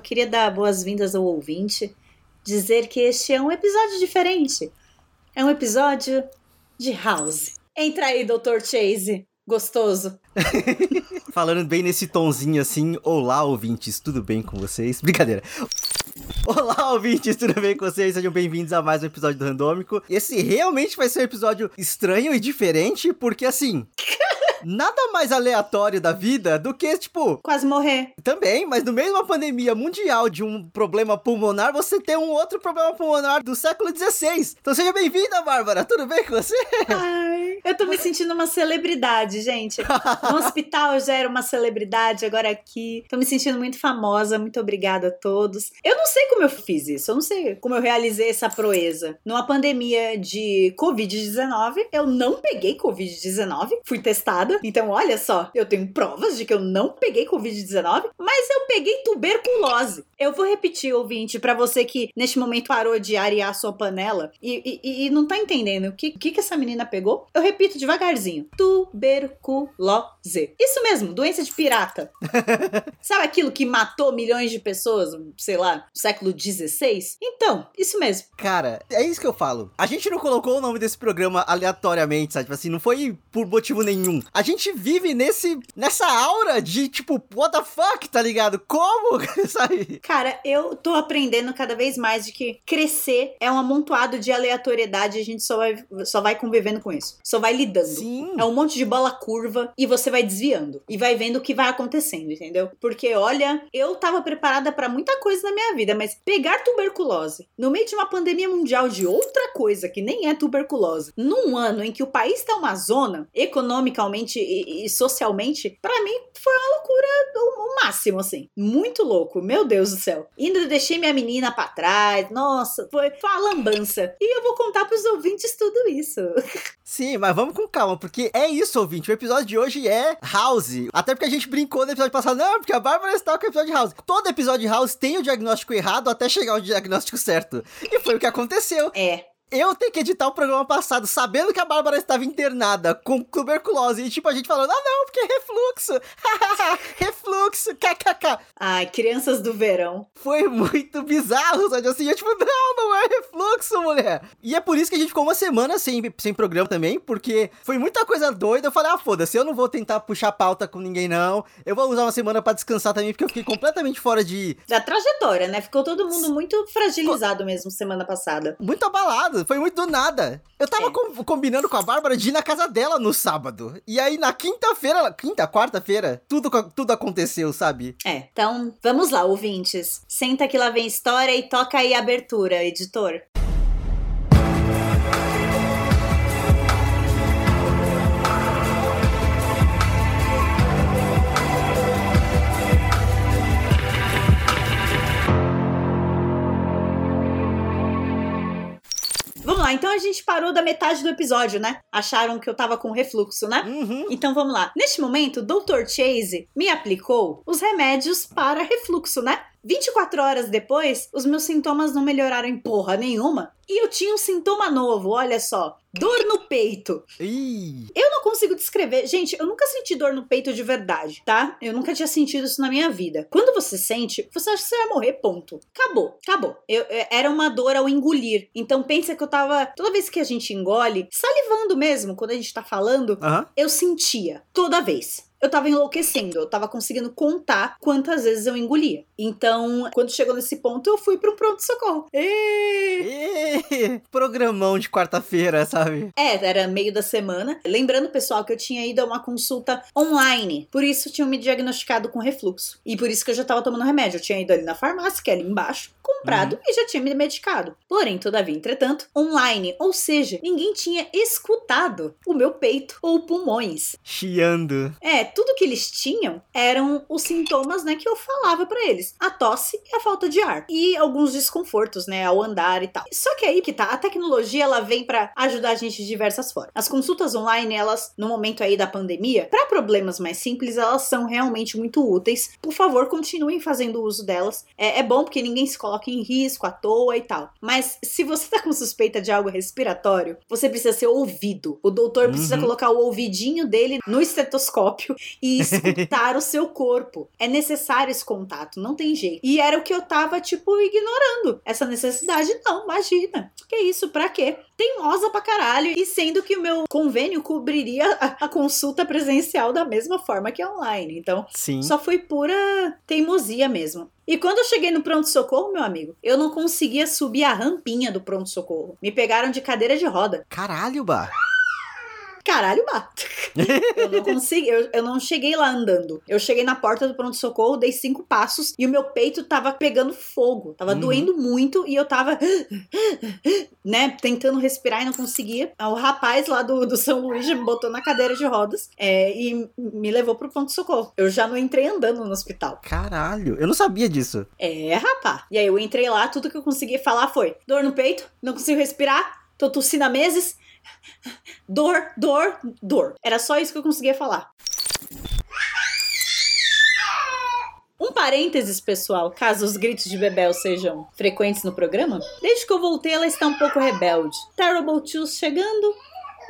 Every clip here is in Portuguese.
eu queria dar boas-vindas ao ouvinte, dizer que este é um episódio diferente. É um episódio de House. Entra aí, Dr. Chase. Gostoso. Falando bem nesse tonzinho assim, olá ouvintes, tudo bem com vocês? Brincadeira. Olá, ouvintes, tudo bem com vocês? Sejam bem-vindos a mais um episódio do Randômico. Esse realmente vai ser um episódio estranho e diferente, porque assim. nada mais aleatório da vida do que, tipo. Quase morrer. Também, mas no meio de uma pandemia mundial de um problema pulmonar, você tem um outro problema pulmonar do século XVI. Então seja bem-vinda, Bárbara. Tudo bem com você? Ai, eu tô me sentindo uma celebridade, gente. No hospital eu já era uma celebridade, agora aqui. Tô me sentindo muito famosa. Muito obrigada a todos. Eu não sei como eu fiz isso, eu não sei como eu realizei essa proeza. Numa pandemia de Covid-19, eu não peguei Covid-19, fui testada então, olha só, eu tenho provas de que eu não peguei Covid-19, mas eu peguei tuberculose. Eu vou repetir, ouvinte, para você que neste momento parou de arear sua panela e, e, e não tá entendendo o que, que, que essa menina pegou. Eu repito devagarzinho: tuberculose. Isso mesmo, doença de pirata. Sabe aquilo que matou milhões de pessoas, sei lá, no século XVI? Então, isso mesmo. Cara, é isso que eu falo. A gente não colocou o nome desse programa aleatoriamente, sabe? Tipo assim, não foi por motivo nenhum. A gente vive nesse nessa aura de tipo, what the fuck, tá ligado? Como, sabe? Cara, eu tô aprendendo cada vez mais de que crescer é um amontoado de aleatoriedade e a gente só vai, só vai convivendo com isso. Só vai lidando. Sim. É um monte de bola curva e você vai desviando. E vai vendo o que vai acontecendo, entendeu? Porque, olha, eu tava preparada para muita coisa na minha vida, mas pegar tuberculose no meio de uma pandemia mundial de outra coisa que nem é tuberculose, num ano em que o país tá uma zona, economicamente e, e socialmente, para mim foi uma loucura o, o máximo, assim. Muito louco. Meu Deus do céu. Ainda deixei minha menina para trás. Nossa, foi, foi uma lambança. E eu vou contar pros ouvintes tudo isso. Sim, mas vamos com calma, porque é isso, ouvinte. O episódio de hoje é House. Até porque a gente brincou no episódio passado, não, porque a Bárbara está com o episódio House. Todo episódio House tem o diagnóstico errado até chegar ao diagnóstico certo. E foi o que aconteceu. É, eu tenho que editar o programa passado sabendo que a Bárbara estava internada com tuberculose. E tipo, a gente falando, ah não, porque é refluxo. refluxo, kkk. Ai, crianças do verão. Foi muito bizarro, sabe? Assim, eu tipo, não, não é refluxo, mulher. E é por isso que a gente ficou uma semana sem, sem programa também, porque foi muita coisa doida. Eu falei, ah, foda-se, eu não vou tentar puxar pauta com ninguém, não. Eu vou usar uma semana para descansar também, porque eu fiquei completamente fora de... Da trajetória, né? Ficou todo mundo muito fragilizado mesmo semana passada. Muito abalado foi muito do nada. Eu tava é. com, combinando com a Bárbara de ir na casa dela no sábado. E aí na quinta-feira, quinta, quarta-feira, tudo, tudo aconteceu, sabe? É, então vamos lá, ouvintes. Senta que lá vem história e toca aí a abertura, editor. Lá, então a gente parou da metade do episódio, né? Acharam que eu tava com refluxo, né? Uhum. Então vamos lá. Neste momento, o Dr. Chase me aplicou os remédios para refluxo, né? 24 horas depois, os meus sintomas não melhoraram em porra nenhuma. E eu tinha um sintoma novo, olha só. Dor no peito. Ih. Eu não consigo descrever. Gente, eu nunca senti dor no peito de verdade, tá? Eu nunca tinha sentido isso na minha vida. Quando você sente, você acha que você vai morrer, ponto. Acabou, acabou. Eu, eu, era uma dor ao engolir. Então pensa que eu tava. Toda vez que a gente engole, salivando mesmo, quando a gente tá falando, uhum. eu sentia. Toda vez eu tava enlouquecendo, eu tava conseguindo contar quantas vezes eu engolia. Então, quando chegou nesse ponto, eu fui para um pronto-socorro. Programão de quarta-feira, sabe? É, era meio da semana. Lembrando, pessoal, que eu tinha ido a uma consulta online. Por isso, tinham me diagnosticado com refluxo. E por isso que eu já tava tomando remédio. Eu tinha ido ali na farmácia, que é ali embaixo, comprado uhum. e já tinha me medicado. Porém, todavia, entretanto, online. Ou seja, ninguém tinha escutado o meu peito ou pulmões. Chiando. É, tudo que eles tinham eram os sintomas, né, que eu falava para eles. A tosse e a falta de ar. E alguns desconfortos, né, ao andar e tal. Só que aí que tá, a tecnologia ela vem para ajudar a gente de diversas formas. As consultas online, elas, no momento aí da pandemia, para problemas mais simples, elas são realmente muito úteis. Por favor, continuem fazendo uso delas. É, é bom porque ninguém se coloca em risco à toa e tal. Mas se você tá com suspeita de algo respiratório, você precisa ser ouvido. O doutor precisa uhum. colocar o ouvidinho dele no estetoscópio e escutar o seu corpo. É necessário esse contato, não tem jeito. E era o que eu tava, tipo, ignorando. Essa necessidade, não, imagina. Que isso, pra quê? Teimosa pra caralho. E sendo que o meu convênio cobriria a, a consulta presencial da mesma forma que online. Então, Sim. só foi pura teimosia mesmo. E quando eu cheguei no pronto-socorro, meu amigo, eu não conseguia subir a rampinha do pronto-socorro. Me pegaram de cadeira de roda. Caralho, Bah. Caralho, bah. eu não consegui, eu, eu não cheguei lá andando. Eu cheguei na porta do pronto-socorro, dei cinco passos e o meu peito tava pegando fogo. Tava Uhum. doendo muito e eu tava, né, tentando respirar e não conseguia. O rapaz lá do, do São Luís me botou na cadeira de rodas é, e me levou pro pronto-socorro. Eu já não entrei andando no hospital. Caralho, eu não sabia disso. É, rapá. E aí eu entrei lá, tudo que eu consegui falar foi dor no peito, não consigo respirar, tô tossindo há meses. Dor, dor, dor. Era só isso que eu conseguia falar. Um parênteses, pessoal, caso os gritos de Bebel sejam frequentes no programa. Desde que eu voltei, ela está um pouco rebelde. Terrible Twos chegando,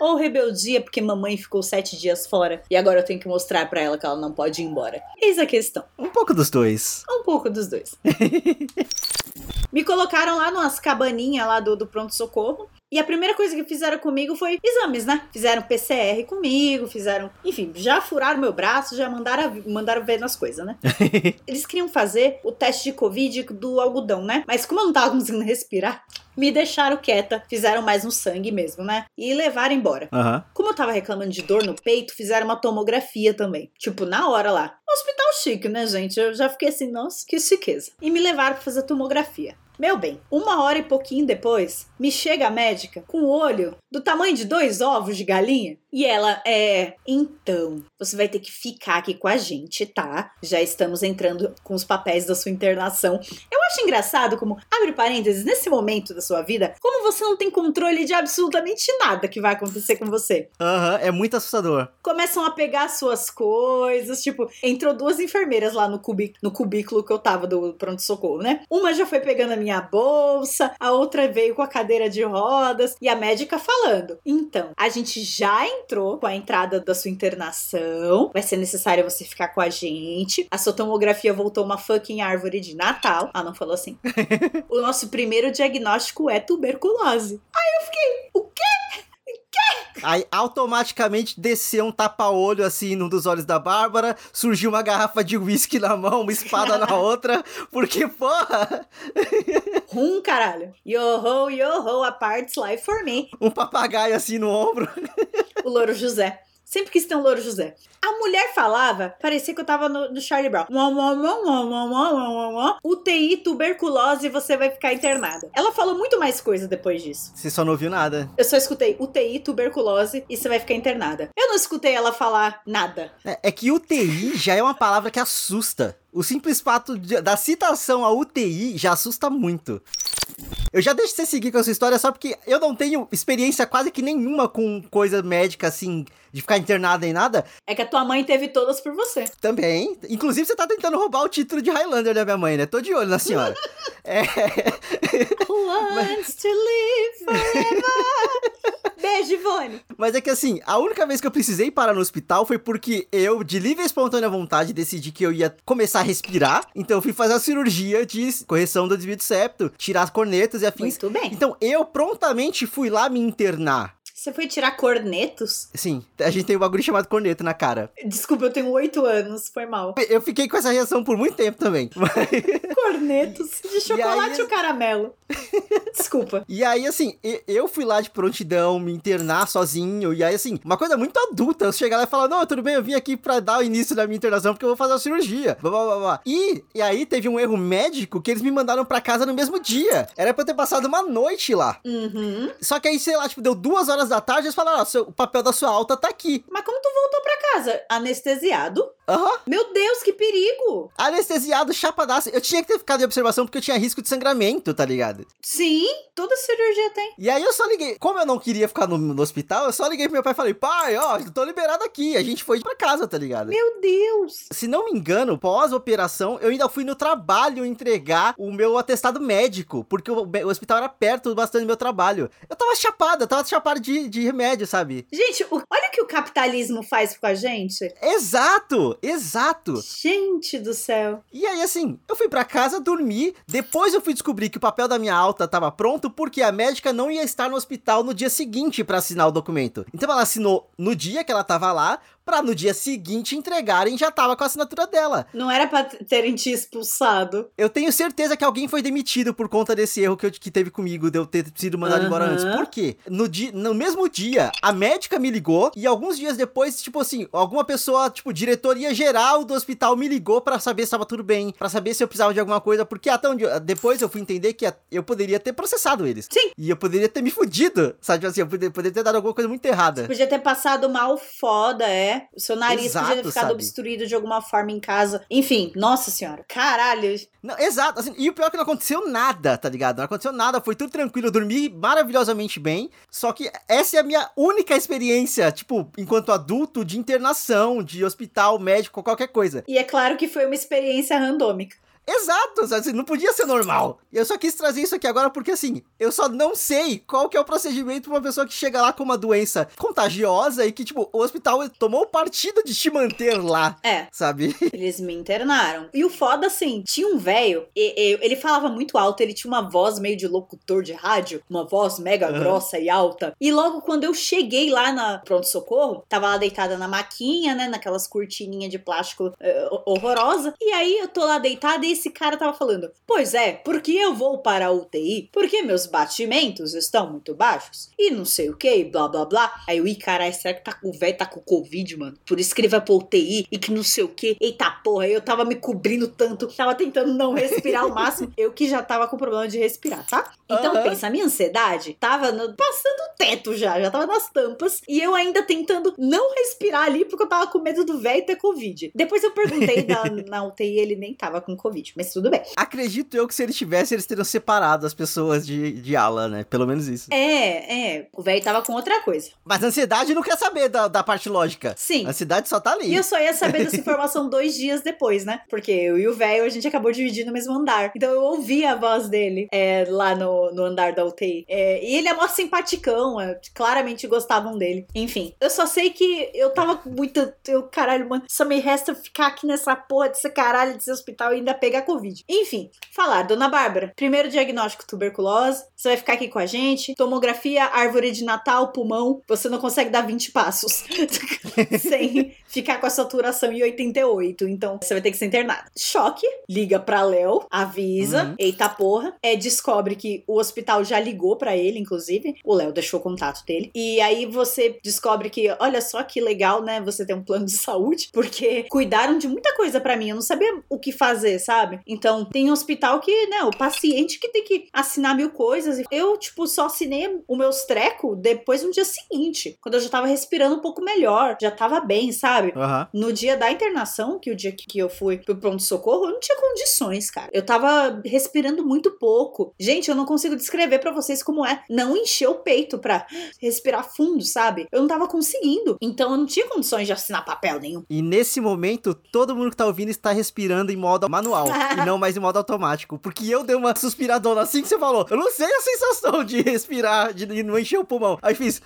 ou rebeldia porque mamãe ficou sete dias fora e agora eu tenho que mostrar pra ela que ela não pode ir embora. Eis a questão. Um pouco dos dois. Um pouco dos dois. Me colocaram lá numas cabaninhas lá do, do pronto-socorro. E a primeira coisa que fizeram comigo foi exames, né? Fizeram PCR comigo, fizeram. Enfim, já furaram meu braço, já mandaram, mandaram ver nas coisas, né? Eles queriam fazer o teste de Covid do algodão, né? Mas como eu não tava conseguindo respirar, me deixaram quieta, fizeram mais um sangue mesmo, né? E levaram embora. Aham. Como eu tava reclamando de dor no peito, fizeram uma tomografia também. Tipo, na hora lá. Hospital chique, né, gente? Eu já fiquei assim, nossa, que chiqueza. E me levaram pra fazer tomografia. Meu bem, uma hora e pouquinho depois, me chega a médica com o olho do tamanho de dois ovos de galinha. E ela é. Então, você vai ter que ficar aqui com a gente, tá? Já estamos entrando com os papéis da sua internação. Eu acho engraçado como, abre parênteses, nesse momento da sua vida, como você não tem controle de absolutamente nada que vai acontecer com você Aham, é muito assustador. começam a pegar suas coisas. Tipo, entrou duas enfermeiras lá no, cubi- no cubículo que eu tava do pronto-socorro, né? Uma já foi pegando a minha bolsa, a outra veio com a cadeira de rodas e a médica falando: Então, a gente já entrou com a entrada da sua internação, vai ser necessário você ficar com a gente. A sua tomografia voltou uma fucking árvore de Natal. Ah, não falou assim. o nosso primeiro diagnóstico é tuberculose. Aí eu fiquei: O quê? Aí automaticamente desceu um tapa-olho assim num dos olhos da Bárbara, surgiu uma garrafa de uísque na mão, uma espada na outra, porque, porra, Rum, caralho. Yo-ho, yo-ho, a part's life for me. um papagaio assim no ombro. O Louro José. Sempre quis ter um Louro José. A mulher falava, parecia que eu tava no, no Charlie Brown. UTI, tuberculose, você vai ficar internada. Ela falou muito mais coisa depois disso. Você só não ouviu nada. Eu só escutei UTI, tuberculose e você vai ficar internada. Eu não escutei ela falar nada. É, é que UTI já é uma palavra que assusta. O simples fato de- da citação a UTI já assusta muito. Eu já deixo você seguir com a sua história só porque eu não tenho experiência quase que nenhuma com coisa médica assim, de ficar internada em nada. É que a tua mãe teve todas por você. Também. Inclusive, você tá tentando roubar o título de Highlander da minha mãe, né? Tô de olho na senhora. é. Wants to live forever? Beijo, Ivone. Mas é que assim, a única vez que eu precisei parar no hospital foi porque eu, de livre e espontânea vontade, decidi que eu ia começar a respirar. Então eu fui fazer a cirurgia de correção do desvio de septo, tirar as cornetas e afins. Muito bem. Então eu prontamente fui lá me internar. Você foi tirar cornetos? Sim, a gente tem um bagulho chamado corneta na cara. Desculpa, eu tenho oito anos, foi mal. Eu fiquei com essa reação por muito tempo também. Cornetos de chocolate aí- ou caramelo? Desculpa. E aí, assim, e- eu fui lá de prontidão, me internar sozinho. E aí, assim, uma coisa muito adulta. Eu chegar lá e falar: Não, tudo bem, eu vim aqui pra dar o início da minha internação porque eu vou fazer a cirurgia. Blá, blá, blá, blá. E, e aí teve um erro médico que eles me mandaram pra casa no mesmo dia. Era pra eu ter passado uma noite lá. Uhum. Só que aí, sei lá, tipo, deu duas horas da tarde, eles falaram: Ó, seu- o papel da sua alta tá aqui. Mas como tu voltou pra casa? Anestesiado? Aham. Meu Deus, que perigo! Anestesiado, chapadaço. Eu tinha que ter ficado em observação porque eu tinha risco de sangramento, tá ligado? Sim, toda cirurgia tem. E aí eu só liguei. Como eu não queria ficar no, no hospital, eu só liguei pro meu pai e falei, pai, ó, tô liberado aqui. A gente foi pra casa, tá ligado? Meu Deus! Se não me engano, pós-operação, eu ainda fui no trabalho entregar o meu atestado médico, porque o, o hospital era perto bastante do meu trabalho. Eu tava chapado, eu tava chapado de, de remédio, sabe? Gente, o- olha o que o capitalismo faz com a gente? Exato, exato. Gente do céu. E aí, assim, eu fui pra casa dormir. Depois eu fui descobrir que o papel da minha alta tava pronto porque a médica não ia estar no hospital no dia seguinte para assinar o documento. Então ela assinou no dia que ela tava lá, pra no dia seguinte entregarem já tava com a assinatura dela. Não era pra terem te expulsado. Eu tenho certeza que alguém foi demitido por conta desse erro que, eu, que teve comigo, de eu ter sido mandado Aham. embora antes. Por quê? No, di, no mesmo dia, a médica me ligou e alguns dias depois, tipo assim, alguma pessoa, tipo, diretoria geral do hospital me ligou pra saber se tava tudo bem, pra saber se eu precisava de alguma coisa, porque até onde, depois eu fui entender que eu poderia ter processado eles. Sim. E eu poderia ter me fudido, sabe? Tipo assim, eu poderia, poderia ter dado alguma coisa muito errada. Podia ter passado mal foda, é. O seu nariz Exato, podia ter ficado sabe? obstruído de alguma forma em casa. Enfim, nossa senhora. Caralho. Não, exato, assim, e o pior é que não aconteceu nada, tá ligado? Não aconteceu nada, foi tudo tranquilo, eu dormi maravilhosamente bem. Só que essa é a minha única experiência, tipo, enquanto adulto, de internação, de hospital, médico, qualquer coisa. E é claro que foi uma experiência randômica. Exato? Assim, não podia ser normal. E eu só quis trazer isso aqui agora porque, assim, eu só não sei qual que é o procedimento pra uma pessoa que chega lá com uma doença contagiosa e que, tipo, o hospital tomou partido de te manter lá, É. sabe? Eles me internaram. E o foda, assim, tinha um velho, ele falava muito alto, ele tinha uma voz meio de locutor de rádio, uma voz mega grossa e alta. E logo quando eu cheguei lá na pronto-socorro, tava lá deitada na maquinha, né, naquelas cortininhas de plástico eh, horrorosa. E aí eu tô lá deitada e esse cara tava falando: Pois é, porque eu vou para a UTI? Porque meus batimentos estão muito baixos. E não sei o que, blá blá blá. Aí eu, ih, caralho, será que tá, o velho tá com Covid, mano? Por isso que ele vai pra UTI e que não sei o que. Eita porra, eu tava me cobrindo tanto, tava tentando não respirar ao máximo. Eu que já tava com problema de respirar, tá? Então Aham. pensa, a minha ansiedade tava no- passando o teto já, já tava nas tampas. E eu ainda tentando não respirar ali porque eu tava com medo do velho ter Covid. Depois eu perguntei na UTI, ele nem tava com Covid, mas tudo bem. Acredito eu que se ele tivesse, eles teriam separado as pessoas de, de ala, né? Pelo menos isso. É, é, o velho tava com outra coisa. Mas a ansiedade não quer saber da, da parte lógica. Sim. A ansiedade só tá ali. E eu só ia saber dessa informação dois dias depois, né? Porque eu e o velho, a gente acabou dividindo o mesmo andar. Então eu ouvi a voz dele é, lá no, no andar da UTI. É, e ele é mó simpaticão, é, claramente gostavam dele. Enfim, eu só sei que eu tava com muita. Eu, caralho, mano, só me resta ficar aqui nessa porra desse caralho desse hospital e ainda pegar Covid. Enfim, falar, dona Bárbara, primeiro diagnóstico tuberculose, você vai ficar aqui com a gente. Tomografia, árvore de Natal, pulmão, você não consegue dar 20 passos. sem ficar com a saturação em 88. Então você vai ter que ser internado. Choque, liga pra Léo, avisa, Uhum. eita porra, é, descobre que o hospital já ligou pra ele, inclusive. O Léo deixou o contato dele. E aí você descobre que, olha só que legal, né? Você tem um plano de saúde, porque cuidaram de muita coisa pra mim. Eu não sabia o que fazer, sabe? Então tem um hospital que, né, o paciente que tem que assinar mil coisas. Eu, tipo, só assinei os meus trecos depois no dia seguinte, quando eu já tava respirando um pouco melhor, já tava bem, sabe? Aham. No dia da internação, que o dia que eu fui pro pronto-socorro, eu não tinha condições, cara. Eu tava respirando muito pouco. Gente, eu não consigo descrever pra vocês como é não encher o peito pra respirar fundo, sabe? Eu não tava conseguindo. Então eu não tinha condições de assinar papel nenhum. E nesse momento, todo mundo que tá ouvindo está respirando em modo manual e não mais em modo automático. Porque eu dei uma suspiradona assim que você falou. Eu não sei a sensação de respirar, de não encher o pulmão. Aí fiz.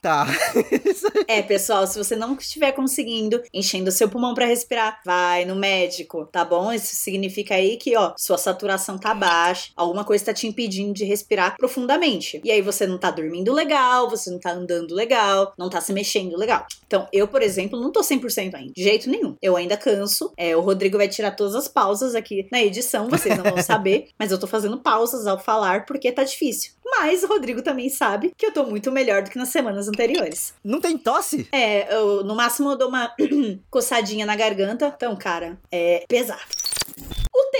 Tá. É, pessoal, se você não estiver conseguindo enchendo seu pulmão pra respirar, vai no médico, tá bom? Isso significa aí que, ó, sua saturação tá baixa, alguma coisa tá te impedindo de respirar profundamente. E aí você não tá dormindo legal, você não tá andando legal, não tá se mexendo legal. Então, eu, por exemplo, não tô 100% ainda, de jeito nenhum. Eu ainda canso. É, o Rodrigo vai tirar todas as pausas aqui na edição, vocês não vão saber, mas eu tô fazendo pausas ao falar porque tá difícil. Mas o Rodrigo também sabe que eu tô muito melhor do que nas semanas anteriores. Não tem tosse? É, eu, no máximo eu dou uma coçadinha na garganta. Então, cara, é pesado.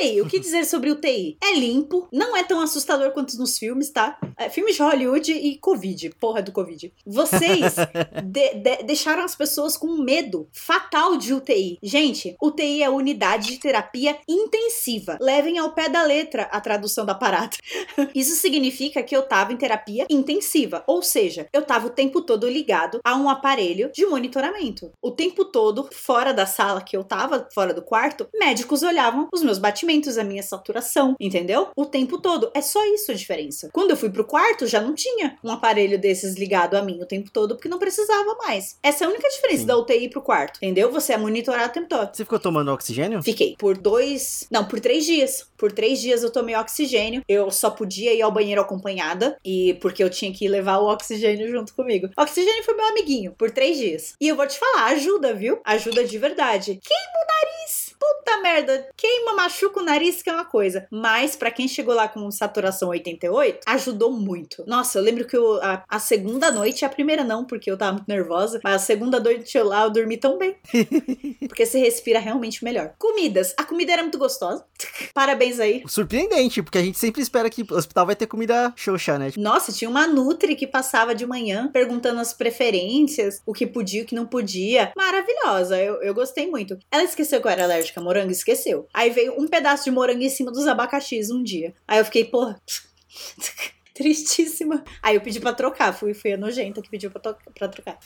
UTI, o que dizer sobre UTI? É limpo, não é tão assustador quanto nos filmes, tá? É, filmes de Hollywood e Covid, porra do Covid. Vocês de- de- deixaram as pessoas com medo fatal de UTI. Gente, UTI é unidade de terapia intensiva. Levem ao pé da letra a tradução da parada. Isso significa que eu tava em terapia intensiva, ou seja, eu tava o tempo todo ligado a um aparelho de monitoramento. O tempo todo, fora da sala que eu tava, fora do quarto, médicos olhavam os meus batimentos a minha saturação, entendeu? O tempo todo. É só isso a diferença. Quando eu fui pro quarto, já não tinha um aparelho desses ligado a mim o tempo todo, porque não precisava mais. Essa é a única diferença Sim. da UTI pro quarto, entendeu? Você é monitorado o tempo todo. Você ficou tomando oxigênio? Fiquei por dois. Não, por três dias. Por três dias eu tomei oxigênio. Eu só podia ir ao banheiro acompanhada. E porque eu tinha que levar o oxigênio junto comigo. O oxigênio foi meu amiguinho. Por três dias. E eu vou te falar, ajuda, viu? Ajuda de verdade. Queima o nariz. Puta merda. Queima, machuca o nariz, que é uma coisa. Mas pra quem chegou lá com saturação 88, ajudou muito. Nossa, eu lembro que eu, a, a segunda noite, a primeira não, porque eu tava muito nervosa. Mas a segunda noite eu lá, eu dormi tão bem. Porque você respira realmente melhor. Comidas. A comida era muito gostosa. Parabéns aí. Surpreendente, porque a gente sempre espera que o hospital vai ter comida xoxa, né? Nossa, tinha uma Nutri que passava de manhã perguntando as preferências, o que podia, o que não podia. Maravilhosa, eu, eu gostei muito. Ela esqueceu que eu era alérgica a morango? Esqueceu. Aí veio um pedaço de morango em cima dos abacaxis um dia. Aí eu fiquei, porra. Tristíssima. Aí eu pedi pra trocar. Fui, fui a nojenta que pediu pra trocar.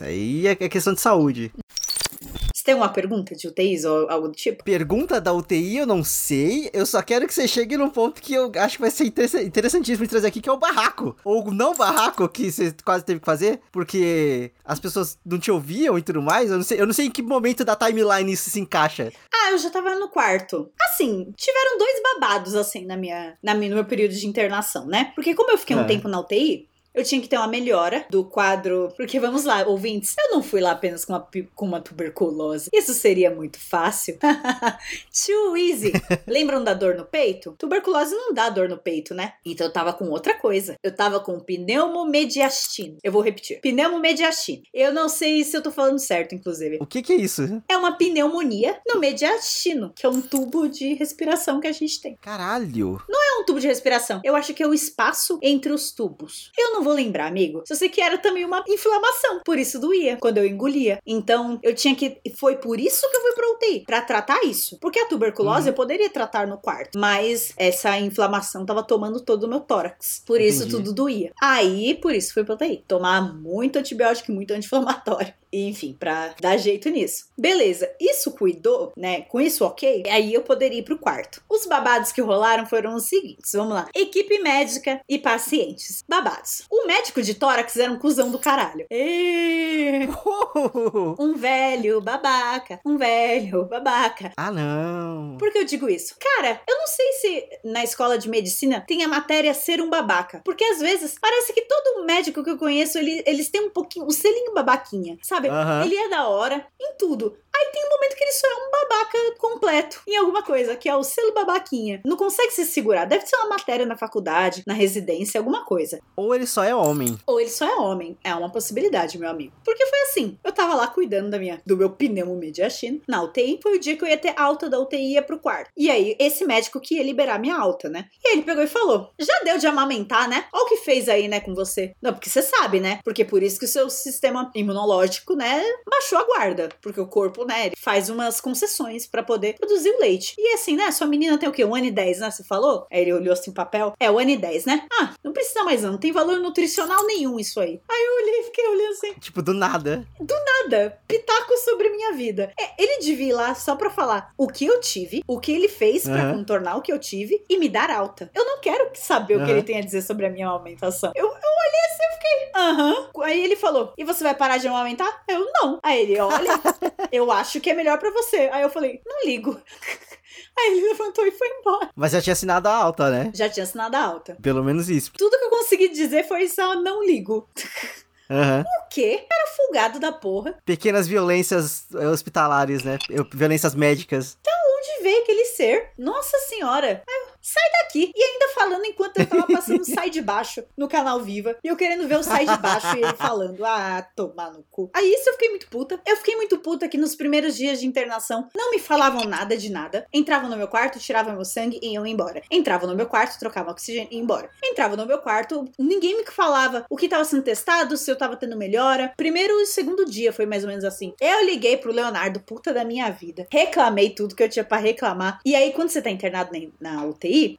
aí é questão de saúde. Você tem uma pergunta de UTIs ou algo do tipo? Pergunta da UTI, eu não sei. Eu só quero que você chegue num ponto que eu acho que vai ser interessa- interessantíssimo de trazer aqui, que é o barraco. Ou não barraco que você quase teve que fazer, porque as pessoas não te ouviam e tudo mais. Eu não sei, eu não sei em que momento da timeline isso se encaixa. Ah, eu já tava no quarto. Assim, tiveram dois babados, assim, na minha, na minha, no meu período de internação, né? Porque como eu fiquei um É. tempo na UTI, eu tinha que ter uma melhora do quadro. Porque vamos lá, ouvintes, eu não fui lá apenas com uma, com uma tuberculose. Isso seria muito fácil. Too easy. Lembram da dor no peito? Tuberculose não dá dor no peito, né? Então eu tava com outra coisa. Eu tava com pneumomediastino. Eu vou repetir. Pneumomediastino. Eu não sei se eu tô falando certo, inclusive. O que que é isso? É uma pneumonia no mediastino, que é um tubo de respiração que a gente tem. Caralho. É um tubo de respiração. Eu acho que é o espaço entre os tubos. Eu não vou lembrar, amigo. Só sei que era também uma inflamação. Por isso doía quando eu engolia. Então, eu tinha que. Foi por isso que eu fui pra UTI. Pra tratar isso. Porque a tuberculose Uhum. eu poderia tratar no quarto. Mas essa inflamação tava tomando todo o meu tórax. Por isso Entendi. tudo doía. Aí, por isso fui pra UTI. Tomar muito antibiótico e muito anti-inflamatório. E, Enfim, pra dar jeito nisso. Beleza, isso cuidou, né? Com isso ok, aí eu poderia ir pro quarto. Os babados que rolaram foram os seguintes, vamos lá. Equipe médica e pacientes. Babados. O médico de tórax era um cuzão do caralho. Ê, Um velho babaca, um velho babaca. ah, não. Por que eu digo isso? Cara, eu não sei se na escola de medicina tem a matéria ser um babaca. Porque às vezes parece que todo médico que eu conheço, ele- eles têm um pouquinho, o selinho babaquinha, sabe? Aham. Ele é da hora em tudo. Aí tem um momento que ele só é um babaca completo em alguma coisa, que é o selo babaquinha. Não consegue se segurar. Deve ser uma matéria na faculdade, na residência, alguma coisa. Ou ele só é homem. Ou ele só é homem. É uma possibilidade, meu amigo. Porque foi assim. Eu tava lá cuidando da minha, do meu pneumomediastino na UTI. Foi o dia que eu ia ter alta da UTI e ia pro quarto. E aí, esse médico que ia liberar minha alta, né? E aí ele pegou e falou: Já deu de amamentar, né? Olha o que fez aí, né, com você. Não, porque você sabe, né? Porque por isso que o seu sistema imunológico, né, baixou a guarda. Porque o corpo, né, ele faz umas concessões pra poder produzir o leite. E assim, né? Sua menina tem o quê? Um ano e dez, né? Você falou? Aí ele olhou assim o papel. É, um ano e dez, né? Ah, não precisa mais não. Não tem valor nutricional nenhum isso aí. Aí eu olhei e fiquei olhando assim. Tipo, do nada. Nada. Pitaco sobre minha vida. É, ele devia ir lá só pra falar o que eu tive, o que ele fez pra Aham. contornar o que eu tive e me dar alta. Eu não quero saber o que ele tem a dizer sobre a minha amamentação. Eu, eu olhei assim e fiquei, aham. Aí ele falou, e você vai parar de amamentar? Eu, não. Aí ele, olha, eu acho que é melhor pra você. Aí eu falei, não ligo. Aí ele levantou e foi embora. Mas já tinha assinado a alta, né? Já tinha assinado a alta. Pelo menos isso. Tudo que eu consegui dizer foi só não ligo. Aham. O quê? Era folgado da porra. Pequenas violências eh, hospitalares, né? Violências médicas. Onde veio aquele ser? Nossa senhora. Aí eu, sai daqui. E ainda falando enquanto eu tava passando Sai de Baixo no canal Viva. E eu querendo ver o Sai de Baixo e ele falando, ah, tomar no cu. Aí isso eu fiquei muito puta. Eu fiquei muito puta que nos primeiros dias de internação não me falavam nada de nada. Entravam no meu quarto, tiravam meu sangue e iam embora. Entravam no meu quarto, trocavam oxigênio e iam embora. Entravam no meu quarto, ninguém me falava o que tava sendo testado, se eu tava tendo melhora. Primeiro e segundo dia foi mais ou menos assim. Eu liguei pro Leonardo, puta da minha vida. Reclamei tudo que eu tinha pra reclamar. E aí, quando você tá internado na, na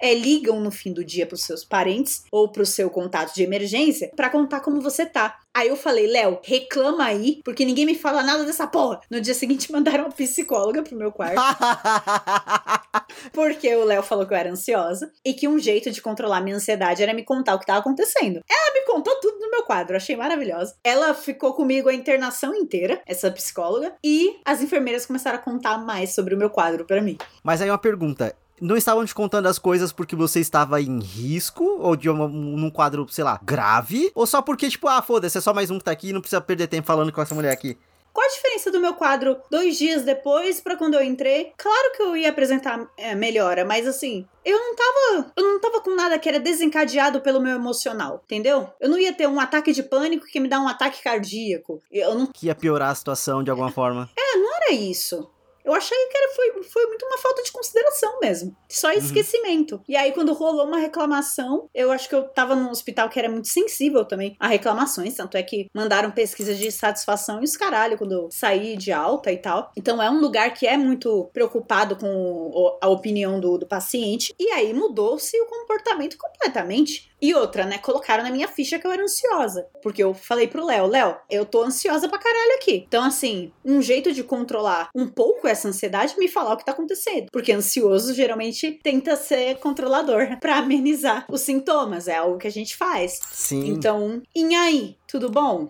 É, ligam no fim do dia pros seus parentes ou pro seu contato de emergência pra contar como você tá. Aí eu falei, Léo, reclama aí, porque ninguém me fala nada dessa porra. No dia seguinte, mandaram uma psicóloga pro meu quarto. Porque o Léo falou que eu era ansiosa e que um jeito de controlar minha ansiedade era me contar o que tava acontecendo. Ela me contou tudo no meu quadro, achei maravilhosa. Ela ficou comigo a internação inteira, essa psicóloga, e as enfermeiras começaram a contar mais sobre o meu quadro para mim. Mas aí uma pergunta. Não estavam te contando as coisas porque você estava em risco? Ou de uma, num quadro, sei lá, grave? Ou só porque, tipo, ah, foda-se, é só mais um que tá aqui, não precisa perder tempo falando com essa mulher aqui? Qual a diferença do meu quadro dois dias depois para quando eu entrei? Claro que eu ia apresentar é, melhora, mas assim, eu não tava. Eu não tava com nada que era desencadeado pelo meu emocional, entendeu? Eu não ia ter um ataque de pânico que me dá um ataque cardíaco. Eu não. Que ia piorar a situação de alguma forma. É, não era isso. Eu achei que era, foi, foi muito uma falta de consideração mesmo. Só esquecimento. Uhum. E aí, quando rolou uma reclamação, eu acho que eu tava num hospital que era muito sensível também a reclamações. Tanto é que mandaram pesquisa de satisfação e os caralho quando eu saí de alta e tal. Então é um lugar que é muito preocupado com a opinião do, do paciente. E aí mudou-se o comportamento completamente. E outra, né? Colocaram na minha ficha que eu era ansiosa. Porque eu falei pro Léo, Léo, eu tô ansiosa pra caralho aqui. Então, assim, um jeito de controlar um pouco essa ansiedade é me falar o que tá acontecendo. Porque ansioso geralmente tenta ser controlador para amenizar os sintomas. É algo que a gente faz. Sim. Então, e aí, tudo bom?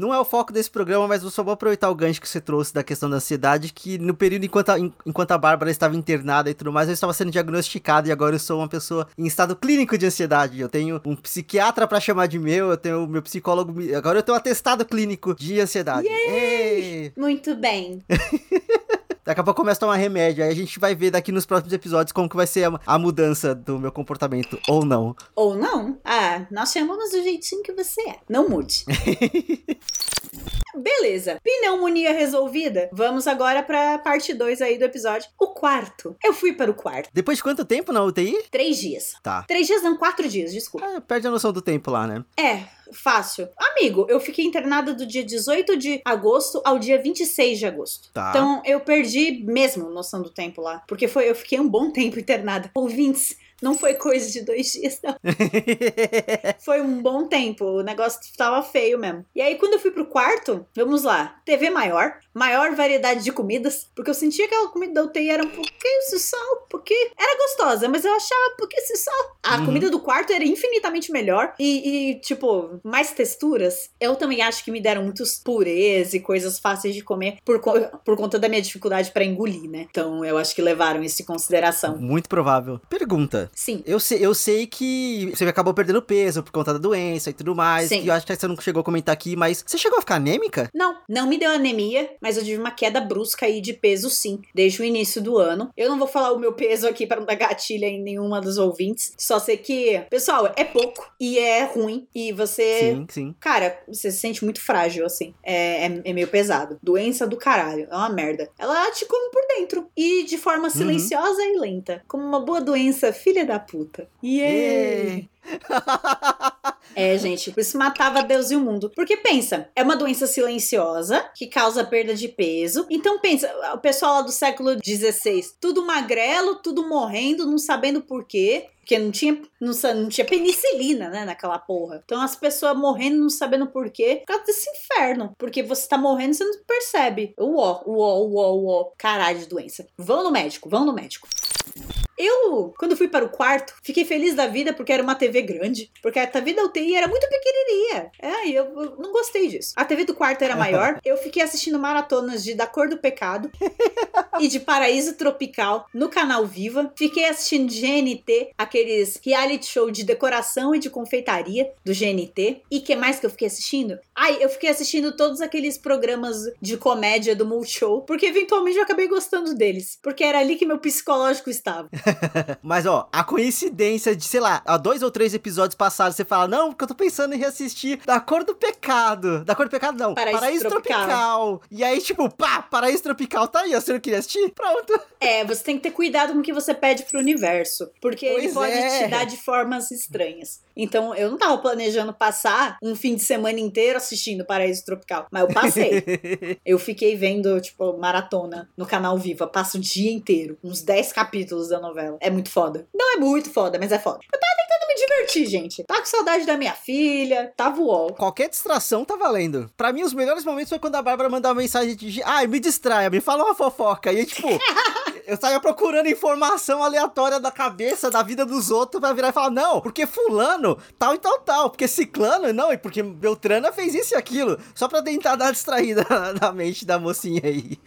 Não é o foco desse programa, mas eu só vou aproveitar o gancho que você trouxe da questão da ansiedade, que no período enquanto a, enquanto a Bárbara estava internada e tudo mais, eu estava sendo diagnosticado e agora eu sou uma pessoa em estado clínico de ansiedade. Eu tenho um psiquiatra para chamar de meu, eu tenho meu psicólogo, agora eu tenho um atestado clínico de ansiedade. Muito bem. Daqui a pouco começa a tomar remédio. Aí a gente vai ver daqui nos próximos episódios como que vai ser a, a mudança do meu comportamento. Ou não. Ou não. Ah, nós chamamos do jeitinho que você é. Não mude. Beleza. Pneumonia resolvida. Vamos agora pra parte 2 aí do episódio. O quarto. Eu fui para o quarto. Depois de quanto tempo na UTI? Três dias. Tá. Três dias não, quatro dias, desculpa. Ah, perde a noção do tempo lá, né? É, fácil. Amigo, eu fiquei internada do dia 18 de agosto ao dia 26 de agosto. Tá. Então eu perdi mesmo noção do tempo lá. Porque foi, eu fiquei um bom tempo internada. Ouvintes, não foi coisa de dois dias, não. foi um bom tempo. O negócio tava feio mesmo. E aí, quando eu fui pro quarto, vamos lá. TV maior, maior variedade de comidas. Porque eu sentia que aquela comida da UTI era um pouquinho sal. Porque era gostosa, mas eu achava pouquinho de sal. A uhum. comida do quarto era infinitamente melhor. E, e, tipo, mais texturas. Eu também acho que me deram muitos purês e coisas fáceis de comer por, co por conta da minha dificuldade para engolir, né? Então eu acho que levaram isso em consideração. Muito provável. Pergunta. Sim. Eu sei, eu sei que você acabou perdendo peso por conta da doença e tudo mais. Sim. E eu acho que você não chegou a comentar aqui, mas você chegou a ficar anêmica? Não, não me deu anemia, mas eu tive uma queda brusca aí de peso sim, desde o início do ano. Eu não vou falar o meu peso aqui para não dar gatilha em nenhuma dos ouvintes. Só sei que, pessoal, é pouco e é ruim. E você. Sim, sim. Cara, você se sente muito frágil, assim. É, é, é meio pesado. Doença do caralho. É uma merda. Ela te come por dentro. E de forma uhum. silenciosa uhum. e lenta. Como uma boa doença, filha da puta. Yeah! É, gente, por isso matava Deus e o mundo. Porque pensa, é uma doença silenciosa que causa perda de peso. Então pensa, o pessoal lá do século XVI, tudo magrelo, tudo morrendo, não sabendo por quê. Porque não tinha, não, não tinha penicilina, né, naquela porra. Então as pessoas morrendo, não sabendo por quê, por causa desse inferno. Porque você tá morrendo, você não percebe. Uó, uó, uó, uó. Caralho de doença. Vão no médico, vão no médico. Eu, quando fui para o quarto, fiquei feliz da vida porque era uma TV grande. Porque a TV da UTI era muito pequenininha. É, e eu, eu não gostei disso. A TV do quarto era maior. Eu fiquei assistindo maratonas de Da Cor do Pecado e de Paraíso Tropical no canal Viva. Fiquei assistindo GNT, aqueles reality show de decoração e de confeitaria do GNT. E que mais que eu fiquei assistindo? Ai, eu fiquei assistindo todos aqueles programas de comédia do Multishow, porque eventualmente eu acabei gostando deles. Porque era ali que meu psicológico estava. Mas, ó, a coincidência de, sei lá, há dois ou três episódios passados, você fala, não, porque eu tô pensando em reassistir Da Cor do Pecado. Da Cor do Pecado, não. Paraíso, Paraíso Tropical. Tropical. E aí, tipo, pá, Paraíso Tropical tá aí, você não queria assistir? Pronto. É, você tem que ter cuidado com o que você pede pro universo. Porque pois ele pode é. te dar de formas estranhas. Então, eu não tava planejando passar um fim de semana inteiro assistindo Paraíso Tropical. Mas eu passei. eu fiquei vendo, tipo, maratona no canal Viva. Passo o dia inteiro. Uns 10 capítulos da novela. É muito foda. Não é muito foda, mas é foda. Eu tava tentando me divertir, gente. Tá com saudade da minha filha. Tava uol. Qualquer distração tá valendo. Pra mim, os melhores momentos foi quando a Bárbara mandava uma mensagem de. Ai, me distraia, me fala uma fofoca. E tipo. Eu saía procurando informação aleatória da cabeça, da vida dos outros, pra virar e falar, não, porque fulano, tal e tal, tal, porque ciclano, não, e porque Beltrana fez isso e aquilo, só pra tentar dar distraída na mente da mocinha aí.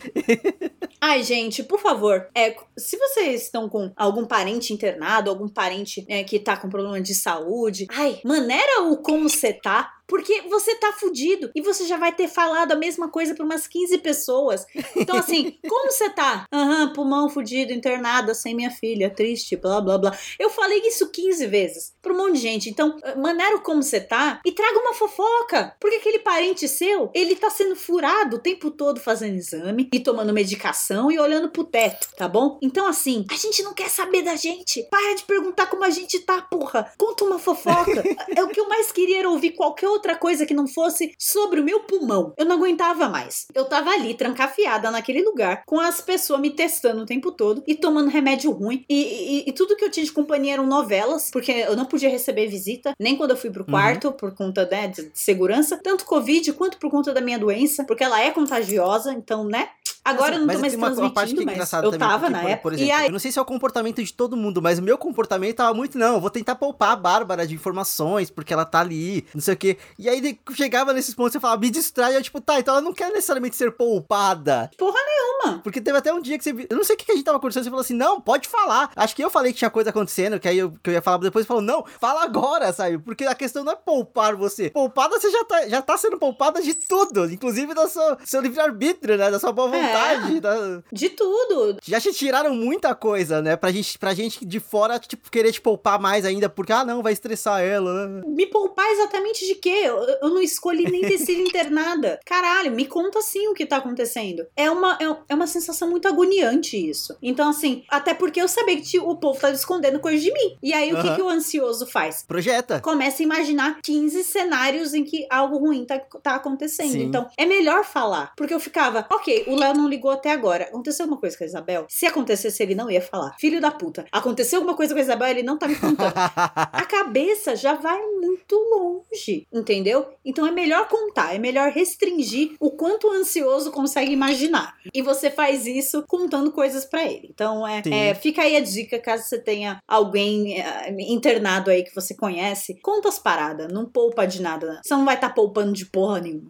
Ai, gente, por favor, é, se vocês estão com algum parente internado, algum parente é, que tá com problema de saúde, ai, maneira o como você tá, porque você tá fudido e você já vai ter falado a mesma coisa pra umas 15 pessoas. Então, assim, como você tá? Aham, uhum, pulmão fudido, internada, sem minha filha, triste, blá blá blá. Eu falei isso 15 vezes pra um monte de gente. Então, maneira como você tá e traga uma fofoca. Porque aquele parente seu, ele tá sendo furado o tempo todo fazendo exame e tomando medicação e olhando pro teto, tá bom? Então, assim, a gente não quer saber da gente. Para de perguntar como a gente tá, porra. Conta uma fofoca. é o que eu mais queria era ouvir qualquer outra coisa que não fosse sobre o meu pulmão. Eu não aguentava mais. Eu tava ali, trancafiada naquele lugar, com as pessoas me testando o tempo todo e tomando remédio ruim. E, e, e tudo que eu tinha de companhia eram novelas, porque eu não podia receber visita, nem quando eu fui pro quarto, uhum. por conta né, de, de segurança, tanto Covid quanto por conta da minha doença, porque ela é contagiosa, então, né? Agora eu não tô mais uma, transmitindo, uma parte que é engraçada eu tava porque, na por, época. Por exemplo, aí... eu não sei se é o comportamento de todo mundo, mas o meu comportamento tava muito, não, eu vou tentar poupar a Bárbara de informações, porque ela tá ali, não sei o quê. E aí chegava nesses pontos, você falava, me distrai, eu tipo, tá, então ela não quer necessariamente ser poupada. Porra nenhuma. Porque teve até um dia que você, eu não sei o que a gente tava conversando, você falou assim, não, pode falar. Acho que eu falei que tinha coisa acontecendo, que aí eu, que eu ia falar depois, falou, não, fala agora, sabe? Porque a questão não é poupar você. Poupada, você já tá, já tá sendo poupada de tudo, inclusive do seu, seu livre-arbítrio, né? Da sua boa é. Vontade, é. da de tudo. Já te tiraram muita coisa, né? Pra gente, pra gente de fora, tipo, querer te poupar mais ainda, porque, ah, não, vai estressar ela, né? Me poupar exatamente de quê? Eu, eu não escolhi nem ter sido internada. Caralho, me conta assim o que tá acontecendo. É uma, é, é uma sensação muito agoniante isso. Então, assim, até porque eu sabia que o povo tá escondendo coisa de mim. E aí, o que, que o ansioso faz? Projeta. Começa a imaginar 15 cenários em que algo ruim tá, tá acontecendo. Sim. Então, é melhor falar. Porque eu ficava, ok, o Léo não ligou até agora. Aconteceu alguma coisa com a Isabel? Se acontecesse, ele não ia falar. Filho da puta. Aconteceu alguma coisa com a Isabel, ele não tá me contando. a cabeça já vai muito longe, entendeu? Então é melhor contar, é melhor restringir o quanto o ansioso consegue imaginar. E você faz isso contando coisas para ele. Então é, é, fica aí a dica, caso você tenha alguém é, internado aí que você conhece, conta as paradas, não poupa de nada. Você não vai estar tá poupando de porra nenhuma.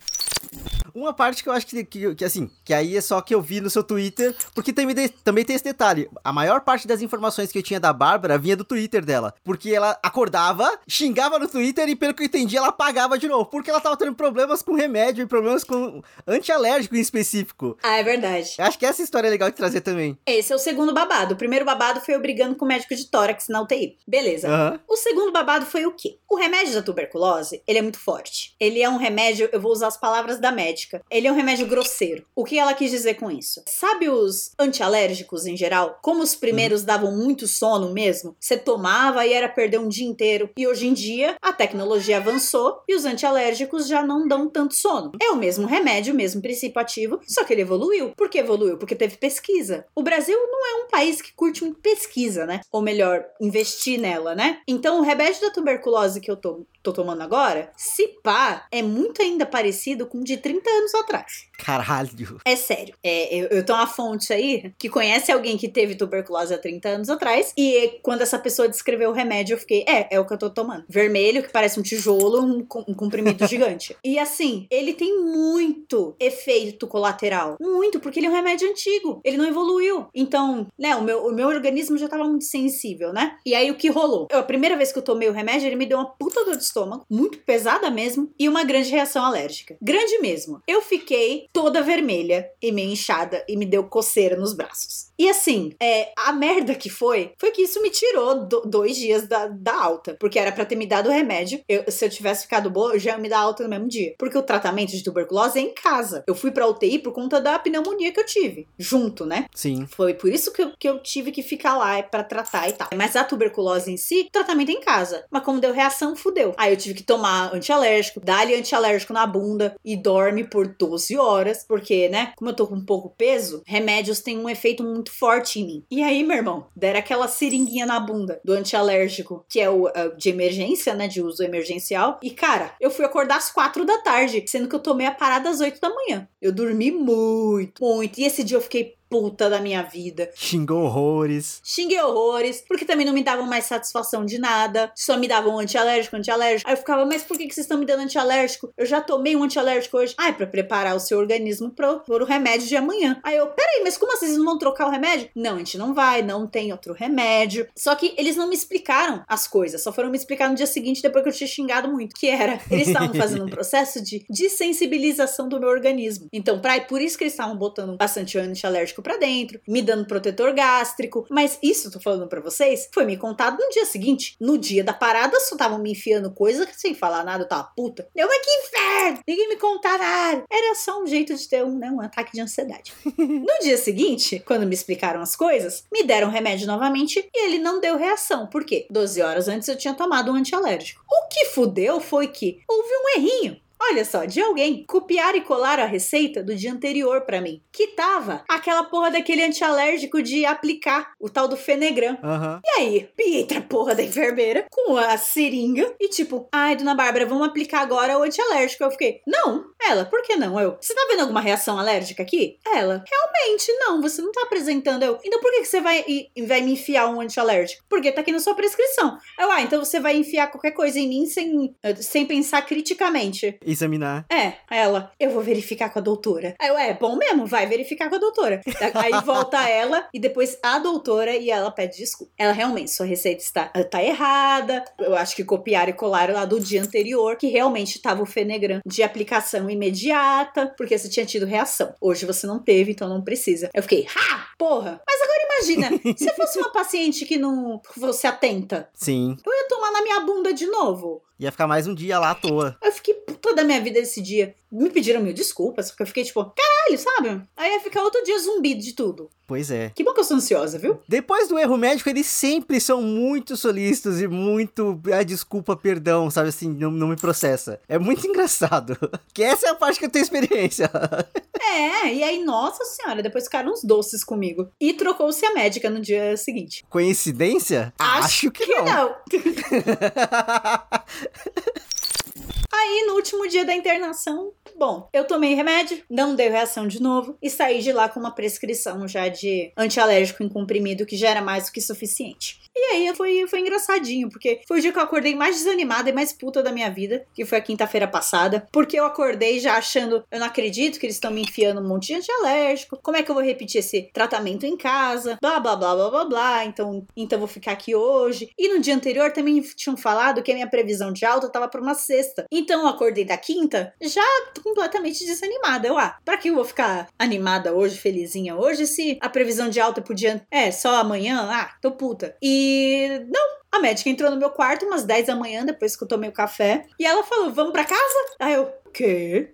Uma parte que eu acho que, que, que, assim, que aí é só que eu vi no seu Twitter, porque também, também tem esse detalhe. A maior parte das informações que eu tinha da Bárbara vinha do Twitter dela. Porque ela acordava, xingava no Twitter e, pelo que eu entendi, ela apagava de novo. Porque ela tava tendo problemas com remédio e problemas com antialérgico em específico. Ah, é verdade. Eu acho que essa história é legal de trazer também. Esse é o segundo babado. O primeiro babado foi eu brigando com o médico de tórax na UTI. Beleza. Uhum. O segundo babado foi o quê? O remédio da tuberculose, ele é muito forte. Ele é um remédio, eu vou usar as palavras da médica ele é um remédio grosseiro. O que ela quis dizer com isso? Sabe os antialérgicos em geral? Como os primeiros uhum. davam muito sono mesmo? Você tomava e era perder um dia inteiro. E hoje em dia, a tecnologia avançou e os antialérgicos já não dão tanto sono. É o mesmo remédio, o mesmo princípio ativo, só que ele evoluiu. Por que evoluiu? Porque teve pesquisa. O Brasil não é um país que curte muito pesquisa, né? Ou melhor, investir nela, né? Então, o remédio da tuberculose que eu tô, tô tomando agora, se pá, é muito ainda parecido com de 30 anos atrás. Caralho. É sério. É, eu, eu tenho uma fonte aí que conhece alguém que teve tuberculose há 30 anos atrás. E quando essa pessoa descreveu o remédio, eu fiquei, é, é o que eu tô tomando. Vermelho, que parece um tijolo, um, um comprimido gigante. E assim, ele tem muito efeito colateral. Muito, porque ele é um remédio antigo. Ele não evoluiu. Então, né, o meu, o meu organismo já tava muito sensível, né? E aí o que rolou? Eu, a primeira vez que eu tomei o remédio, ele me deu uma puta dor de estômago, muito pesada mesmo, e uma grande reação alérgica. Grande mesmo. Eu fiquei toda vermelha e meio inchada e me deu coceira nos braços. E assim, é, a merda que foi, foi que isso me tirou do, dois dias da, da alta. Porque era para ter me dado o remédio. Eu, se eu tivesse ficado boa, eu já ia me dar alta no mesmo dia. Porque o tratamento de tuberculose é em casa. Eu fui pra UTI por conta da pneumonia que eu tive. Junto, né? Sim. Foi por isso que eu, que eu tive que ficar lá para tratar e tal. Mas a tuberculose em si, tratamento é em casa. Mas como deu reação, fudeu. Aí eu tive que tomar antialérgico, dar-lhe antialérgico na bunda e dorme por 12 horas. Porque, né? Como eu tô com pouco peso, remédios têm um efeito muito forte em mim. E aí, meu irmão, deram aquela seringuinha na bunda do antialérgico, que é o uh, de emergência, né? De uso emergencial. E, cara, eu fui acordar às quatro da tarde, sendo que eu tomei a parada às oito da manhã. Eu dormi muito, muito. E esse dia eu fiquei puta da minha vida. Xingou horrores. Xinguei horrores, porque também não me davam mais satisfação de nada. Só me davam antialérgico, antialérgico. Aí eu ficava, mas por que, que vocês estão me dando antialérgico? Eu já tomei um antialérgico hoje. Ah, é pra preparar o seu organismo pro, pro remédio de amanhã. Aí eu, peraí, mas como assim? Vocês não vão trocar o remédio? Não, a gente não vai, não tem outro remédio. Só que eles não me explicaram as coisas, só foram me explicar no dia seguinte, depois que eu tinha xingado muito. Que era, eles estavam fazendo um processo de desensibilização do meu organismo. Então, pra, por isso que eles estavam botando bastante antialérgico pra dentro, me dando protetor gástrico. Mas isso, tô falando pra vocês, foi me contado no dia seguinte. No dia da parada, só estavam me enfiando coisa sem falar nada, eu tava puta. Eu, mas que inferno! Ninguém me contava nada. Era só um jeito de ter um, né, um ataque de ansiedade. no dia seguinte, quando me explicaram as coisas, me deram remédio novamente e ele não deu reação. Por quê? 12 horas antes eu tinha tomado um antialérgico. O que fudeu foi que houve um errinho. Olha só, de alguém copiar e colar a receita do dia anterior pra mim. Que tava aquela porra daquele antialérgico de aplicar, o tal do Fenegran. Aham. E aí, Pietra, porra da enfermeira, com a seringa e tipo, ai, dona Bárbara, vamos aplicar agora o antialérgico. Eu fiquei, não. Ela, por que não? Eu, você tá vendo alguma reação alérgica aqui? Ela, realmente não, você não tá apresentando. Eu, então por que, que você vai, e, e vai me enfiar um antialérgico? Porque tá aqui na sua prescrição. Eu, ah, então você vai enfiar qualquer coisa em mim sem, eh, sem pensar criticamente. Examinar. É, ela, eu vou verificar com a doutora. Aí eu, é, bom mesmo, vai verificar com a doutora. Aí volta ela e depois a doutora e ela pede desculpa. Ela realmente, sua receita está tá errada. Eu acho que copiaram e colaram lá do dia anterior, que realmente tava o Fenegran de aplicação imediata, porque você tinha tido reação. Hoje você não teve, então não precisa. Eu fiquei, ha, porra. Mas agora imagina, se fosse uma paciente que não fosse atenta, Sim. eu ia tomar minha bunda de novo. Ia ficar mais um dia lá à toa. Eu fiquei puta da minha vida esse dia. Me pediram mil desculpas, porque eu fiquei tipo, caralho, sabe? Aí ia ficar outro dia zumbi de tudo. Pois é. Que bom que eu sou ansiosa, viu? Depois do erro médico, eles sempre são muito solícitos e muito. Ah, desculpa, perdão, sabe assim, não, não me processa. É muito engraçado. Que essa é a parte que eu tenho experiência. É, e aí, nossa senhora, depois ficaram uns doces comigo. E trocou-se a médica no dia seguinte. Coincidência? Acho, que, não. não. Aí, no último dia da internação, bom, eu tomei remédio, não deu reação de novo e saí de lá com uma prescrição já de antialérgico em comprimido que já era mais do que suficiente. E aí foi, foi engraçadinho, porque foi o dia que eu acordei mais desanimada e mais puta da minha vida, que foi a quinta-feira passada, porque eu acordei já achando, eu não acredito que eles estão me enfiando um monte de antialérgico, como é que eu vou repetir esse tratamento em casa, blá blá blá blá blá blá, então, então vou ficar aqui hoje. E no dia anterior também tinham falado que a minha previsão de alta tava pra uma sexta. Então acordei da quinta já completamente desanimada. Eu, ah, pra que eu vou ficar animada hoje, felizinha hoje, se a previsão de alta podia. É, só amanhã? Ah, tô puta. E não, a médica entrou no meu quarto umas 10 da manhã, depois que eu tomei o café, e ela falou: Vamos pra casa? Aí eu, quê?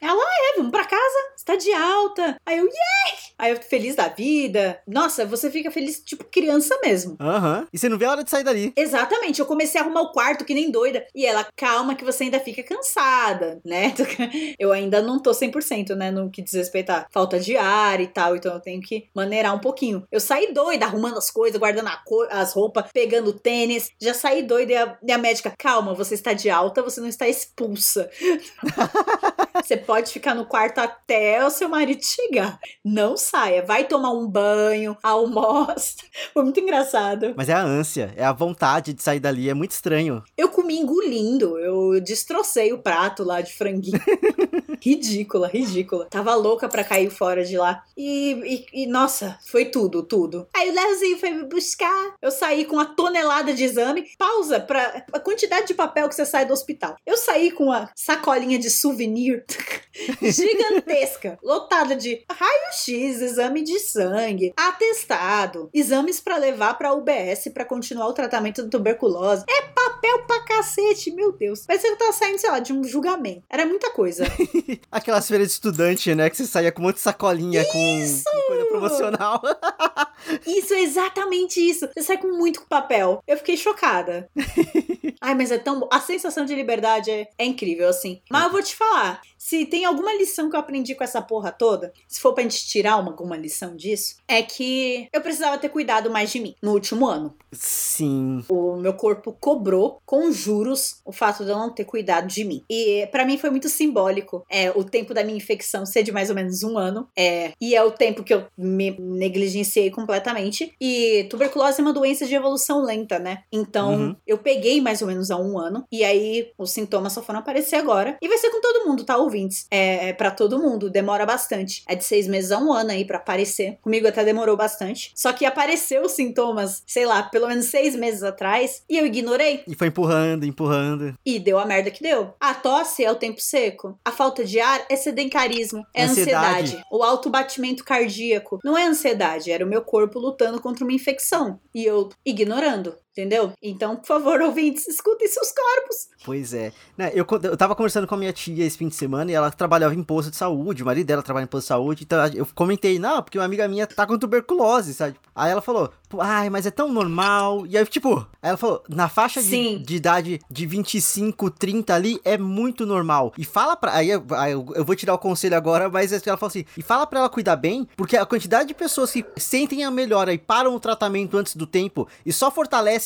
Ela, é, vamos pra casa, está de alta. Aí eu, yeah! Aí eu, feliz da vida. Nossa, você fica feliz, tipo criança mesmo. Aham. E você não vê a hora de sair dali. Exatamente, eu comecei a arrumar o quarto que nem doida. E ela, calma que você ainda fica cansada, né? Eu ainda não tô 100%, né? No que diz respeito à falta de ar e tal. Então eu tenho que maneirar um pouquinho. Eu saí doida, arrumando as coisas, guardando co- as roupas, pegando tênis. Já saí doida e a, e a médica, calma, você está de alta, você não está expulsa. Você pode ficar no quarto até o seu marido chegar. Não saia. Vai tomar um banho, almoça. Foi muito engraçado. Mas é a ânsia, é a vontade de sair dali, é muito estranho. Eu comi engolindo. Eu destrocei o prato lá de franguinho. ridícula, ridícula. Tava louca pra cair fora de lá. E, e, e, nossa, foi tudo, tudo. Aí o Leozinho foi me buscar. Eu saí com uma tonelada de exame. Pausa pra a quantidade de papel que você sai do hospital. Eu saí com uma sacolinha de souvenir gigantesca, lotada de raio-x, exame de sangue, atestado, exames pra levar pra UBS pra continuar o tratamento da tuberculose. É papel pra cacete, meu Deus. Parecia que eu tava saindo, sei lá, de um julgamento. Era muita coisa. Aquelas feiras de estudante, né? Que você saía com um monte de sacolinha com, com coisa promocional. Isso é exatamente isso. Você sai com muito papel. Eu fiquei chocada. Ai, mas é tão. A sensação de liberdade é, é incrível, assim. Mas eu vou te falar. Se tem alguma lição que eu aprendi com essa porra toda, se for pra gente tirar uma, alguma lição disso, é que eu precisava ter cuidado mais de mim no último ano. Sim. O meu corpo cobrou com juros o fato de eu não ter cuidado de mim. E para mim foi muito simbólico é, o tempo da minha infecção ser de mais ou menos um ano. É, e é o tempo que eu me negligenciei completamente. E tuberculose é uma doença de evolução lenta, né? Então Uhum. eu peguei mais ou menos há um ano. E aí os sintomas só foram aparecer agora. E vai ser com todo mundo, tá, ouvintes? É, é para todo mundo. Demora bastante. É de seis meses a um ano aí pra aparecer. Comigo até demorou bastante. Só que apareceu os sintomas, sei lá, pelo menos seis meses atrás. E eu ignorei. E foi empurrando, empurrando. E deu a merda que deu. A tosse é o tempo seco. A falta de ar é sedentarismo. É Ansiedade. ansiedade. O alto batimento cardíaco. Não é ansiedade, era o meu corpo lutando contra uma infecção. E eu ignorando. Entendeu? Então, por favor, ouvintes, escutem seus corpos. Pois é. Né, eu, eu tava conversando com a minha tia esse fim de semana e ela trabalhava em posto de saúde, o marido dela trabalha em posto de saúde, então eu comentei, não, porque uma amiga minha tá com tuberculose, sabe? Aí ela falou, "Pô, ai, mas é tão normal. E aí, tipo, aí ela falou, na faixa de, de idade de 25, 30 ali, é muito normal. E fala pra. Aí eu, eu, vou tirar o conselho agora, mas ela falou assim, e fala pra ela cuidar bem, porque a quantidade de pessoas que sentem a melhora e param o tratamento antes do tempo e só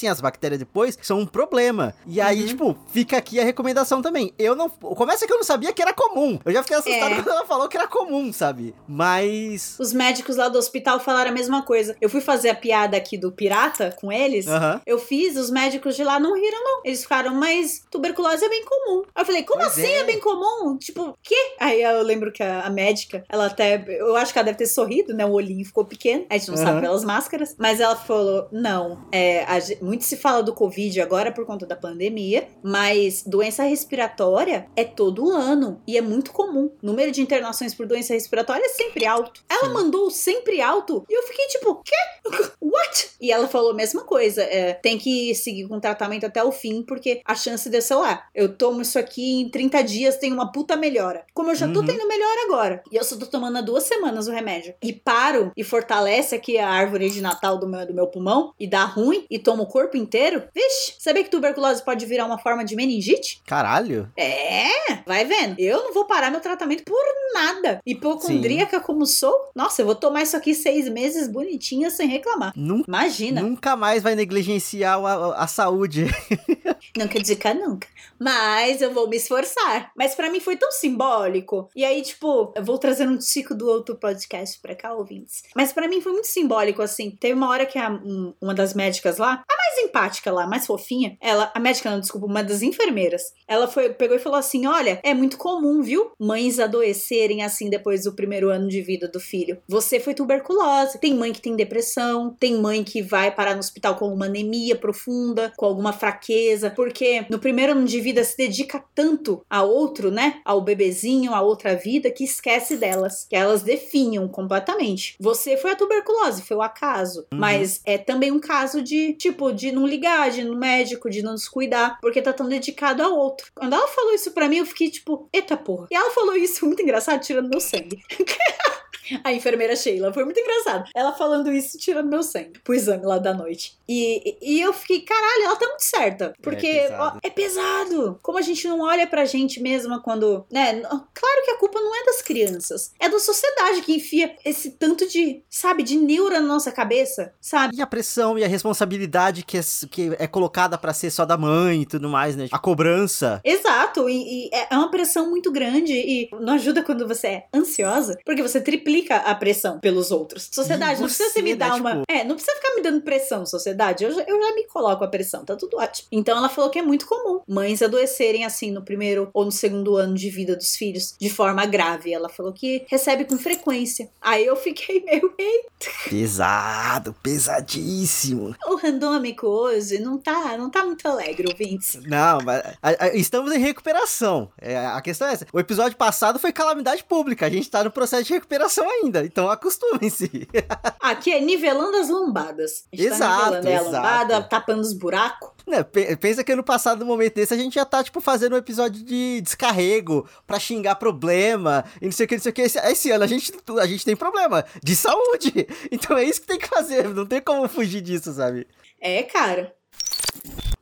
fortalecem as bactérias depois, são um problema. E aí, Uhum. tipo, fica aqui a recomendação também. Eu não. Começa que eu não sabia que era comum. Eu já fiquei assustado É. quando ela falou que era comum, sabe? Mas. Os médicos lá do hospital falaram a mesma coisa. Eu fui fazer a piada aqui do pirata com eles. Aham. Eu fiz, os médicos de lá não riram, não. Eles ficaram, mas tuberculose é bem comum. Aí eu falei, como Pois assim é. é. bem comum? Tipo, quê? Aí eu lembro que a, a médica, ela até. Eu acho que ela deve ter sorrido, né? O olhinho ficou pequeno. A gente não Aham. sabe pelas máscaras. Mas ela falou: não. É, a muito se fala do Covid agora por conta da pandemia, mas doença respiratória é todo ano. E é muito comum. O número de internações por doença respiratória é sempre alto. Ela Sim. mandou sempre alto e eu fiquei tipo, quê? What? E ela falou a mesma coisa. é, tem que seguir com o tratamento até o fim, porque a chance de, sei lá, eu tomo isso aqui em 30 dias, tem uma puta melhora. Como eu já tô Uhum. tendo melhor agora. E eu só tô tomando há duas semanas o remédio. E paro e fortalece aqui a árvore de Natal do meu, do meu pulmão e dá ruim e tomo o corpo inteiro. Vixe, sabia que tuberculose pode virar uma forma de meningite? Caralho. É, vai vendo. Eu não vou parar meu tratamento por nada. Hipocondríaca como sou, nossa, eu vou tomar isso aqui seis meses bonitinha sem reclamar. Nun- Imagina. Nunca mais vai negligenciar a, a- a saúde. Não quer dizer que nunca. Mas eu vou me esforçar. Mas pra mim foi tão simbólico. E aí, tipo, eu vou trazer um ciclo do outro podcast pra cá, ouvintes. Mas pra mim foi muito simbólico, assim. Teve uma hora que a- um- uma das médicas lá, a mais empática lá, mais fofinha, ela, a médica não, desculpa, uma das enfermeiras, ela foi, pegou e falou assim: olha, é muito comum, viu? Mães adoecerem assim depois do primeiro ano de vida do filho. Você foi tuberculose. Tem mãe que tem depressão, tem mãe que vai parar no hospital com uma anemia profunda, com alguma fraqueza, porque no primeiro ano de vida se dedica tanto a outro, né? Ao bebezinho, a outra vida, que esquece delas, que elas definham completamente. Você foi a tuberculose, foi o acaso, Uhum. mas é também um caso de, tipo, de não ligar, de ir no médico, de não descuidar, porque tá tão dedicado a outro. Quando ela falou isso pra mim, eu fiquei tipo, eita porra. E ela falou isso muito engraçado, tirando meu sangue. A enfermeira Sheila, foi muito engraçado. Ela falando isso, tirando meu sangue pro exame lá da noite. E, e eu fiquei, caralho, ela tá muito certa. Porque É ó, pesado. é pesado. Como a gente não olha pra gente mesma quando. né? Claro que a culpa não é das crianças. É da sociedade que enfia esse tanto de, sabe, de neura na nossa cabeça, sabe? E a pressão e a responsabilidade que é, que é colocada pra ser só da mãe e tudo mais, né? A cobrança. Exato, e, e é uma pressão muito grande e não ajuda quando você é ansiosa, porque você triplica a pressão pelos outros. Sociedade, E não precisa você, você me né, dar uma. tipo- É, não precisa ficar me dando pressão, sociedade. Eu já, eu já me coloco a pressão, tá tudo ótimo. Então ela falou que é muito comum mães adoecerem assim no primeiro ou no segundo ano de vida dos filhos de forma grave. Ela falou que recebe com frequência. Aí eu fiquei meio. "Eita, Pesado, pesadíssimo. O randômico hoje não tá, não tá muito alegre, ouvintes. Não, mas a- a- estamos em recuperação. É, a questão é essa. O episódio passado foi calamidade pública. A gente tá no processo de recuperação ainda, então acostumem-se. Aqui é nivelando as lombadas. A gente Exato, tá nivelando é, a exato. lombada, tapando os buracos. Né, pe- pensa que no passado, no momento desse, a gente já tá, tipo, fazendo um episódio de descarrego pra xingar problema e não sei o que, não sei o que. Esse, esse ano a gente, a gente tem problema de saúde. Então é isso que tem que fazer, não tem como fugir disso, sabe? É, cara.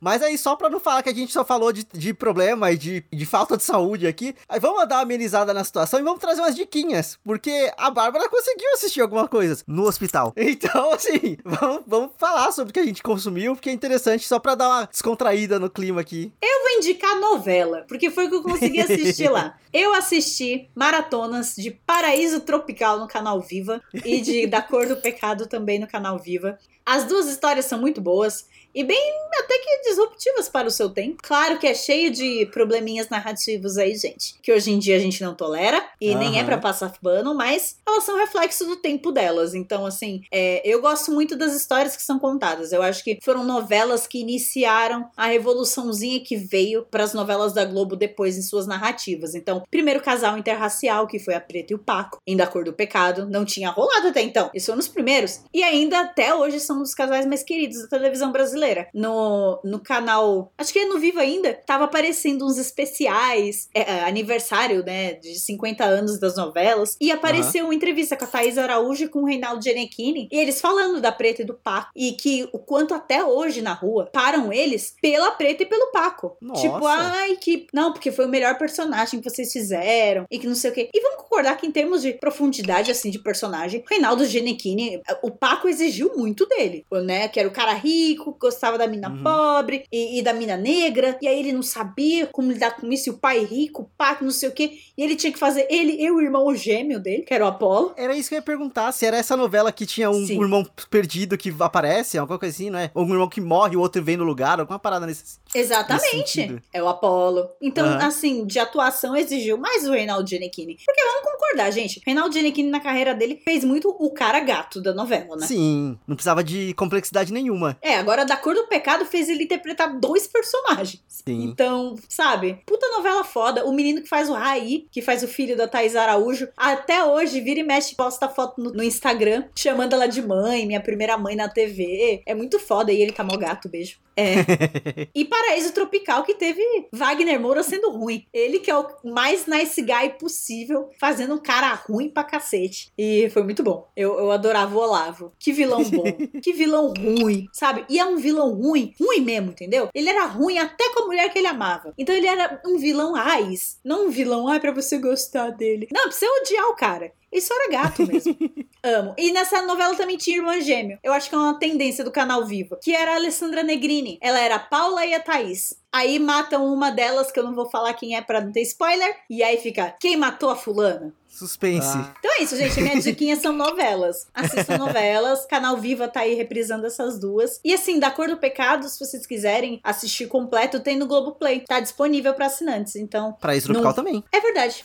Mas aí, só pra não falar que a gente só falou de, de problema e de, de falta de saúde aqui, aí vamos dar uma amenizada na situação e vamos trazer umas diquinhas. Porque a Bárbara conseguiu assistir alguma coisa no hospital. Então, assim, vamos, vamos falar sobre o que a gente consumiu, porque é interessante, só pra dar uma descontraída no clima aqui. Eu vou indicar novela, porque foi o que eu consegui assistir lá. Eu assisti maratonas de Paraíso Tropical no canal Viva e de Da Cor do Pecado também no canal Viva. As duas histórias são muito boas e bem até que disruptivas para o seu tempo. Claro que é cheio de probleminhas narrativos aí, gente, que hoje em dia a gente não tolera e nem é pra passar pano, mas elas são reflexo do tempo delas. Então, assim, é, eu gosto muito das histórias que são contadas. Eu acho que foram novelas que iniciaram a revoluçãozinha que veio para as novelas da Globo depois em suas narrativas. Então, primeiro casal interracial, que foi a Preta e o Paco, em Da Cor do Pecado, não tinha rolado até então. Isso foi nos primeiros. E ainda até hoje são um dos casais mais queridos da televisão brasileira. No, no canal, acho que é no Vivo ainda, tava aparecendo uns especiais, é, é, aniversário, né, de 50 anos das novelas, e apareceu uma entrevista com a Thaís Araújo e com o Reinaldo Gianecchini, e eles falando da Preta e do Paco, e que o quanto até hoje na rua param eles pela Preta e pelo Paco. Nossa. Tipo, ai, que. Não, porque foi o melhor personagem que vocês fizeram, e que não sei o quê. E vamos concordar que em termos de profundidade, assim, de personagem, o Reinaldo Gianecchini, o Paco exigiu muito dele, né? Que era o cara rico, gostava da mina Uhum. pobre e, e da mina negra, e aí ele não sabia como lidar com isso, e o pai rico, o Paco, não sei o quê, e ele tinha que fazer ele e o irmão gêmeo dele, que era o Apolo. Era isso que eu ia perguntar, se era essa novela que tinha um, um irmão perdido que aparece, alguma coisa assim, não é? Ou um irmão que morre, o outro vem no lugar, alguma parada nesse... Exatamente. É o Apolo. Então, Aham. assim, de atuação exigiu mais o Reinaldo Gianecchini. Porque vamos concordar, gente. Reinaldo Gianecchini na carreira dele fez muito o cara gato da novela, né? Sim, não precisava de complexidade nenhuma. É, agora da Cor do Pecado fez ele interpretar dois personagens. Sim. Então, sabe? Puta novela foda. O menino que faz o Raí, que faz o filho da Thaís Araújo, até hoje vira e mexe, posta foto no, no Instagram, chamando ela de mãe, minha primeira mãe na TV. É muito foda. E ele tá mó gato, beijo. É. e Paraíso Tropical, que teve Wagner Moura sendo ruim. Ele que é o mais nice guy possível, fazendo um cara ruim pra cacete. E foi muito bom. Eu, eu adorava o Olavo. Que vilão bom. que vilão ruim, sabe? E é um vilão ruim, ruim mesmo, entendeu? Ele era ruim até com a mulher que ele amava. Então ele era um vilão raiz. Não um vilão, ai, pra você gostar dele. Não, pra você odiar o cara. Isso era gato mesmo. Amo. E nessa novela também tinha irmã gêmeo. Eu acho que é uma tendência do canal Viva. Que era a Alessandra Negrini. Ela era a Paula e a Thaís. Aí matam uma delas, que eu não vou falar quem é pra não ter spoiler. E aí fica, quem matou a fulana? Suspense. Ah. Então é isso, gente. Minhas diquinhas são novelas. Assistam novelas. Canal Viva tá aí reprisando essas duas. E assim, da Cor do Pecado, se vocês quiserem assistir completo, tem no Globoplay. Tá disponível pra assinantes. Então, Pra isso tropical Não- também. é verdade.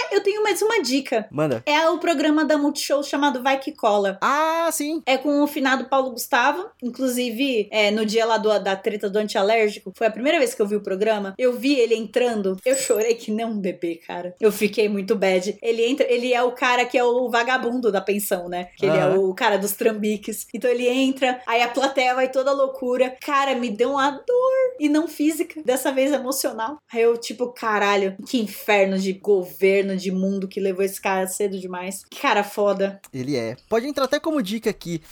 Ah, eu tenho mais uma dica. Manda. É o programa da Multishow chamado Vai Que Cola. Ah, sim. É com o finado Paulo Gustavo. Inclusive, é, no dia lá do- da treta do antialérgico, foi a primeira vez que eu vi o programa. Eu vi ele entrando. Eu chorei que nem um bebê, cara. Eu fiquei muito bad. Ele entra, ele é o cara que é o vagabundo da pensão, né? Que ele é o cara dos trambiques. Então ele entra, aí a plateia vai toda loucura. Cara, me deu uma dor. E não física, dessa vez emocional. Aí eu, tipo, caralho, que inferno de governo, de mundo que levou esse cara cedo demais. Que cara foda. Ele é. Pode entrar até como dica aqui.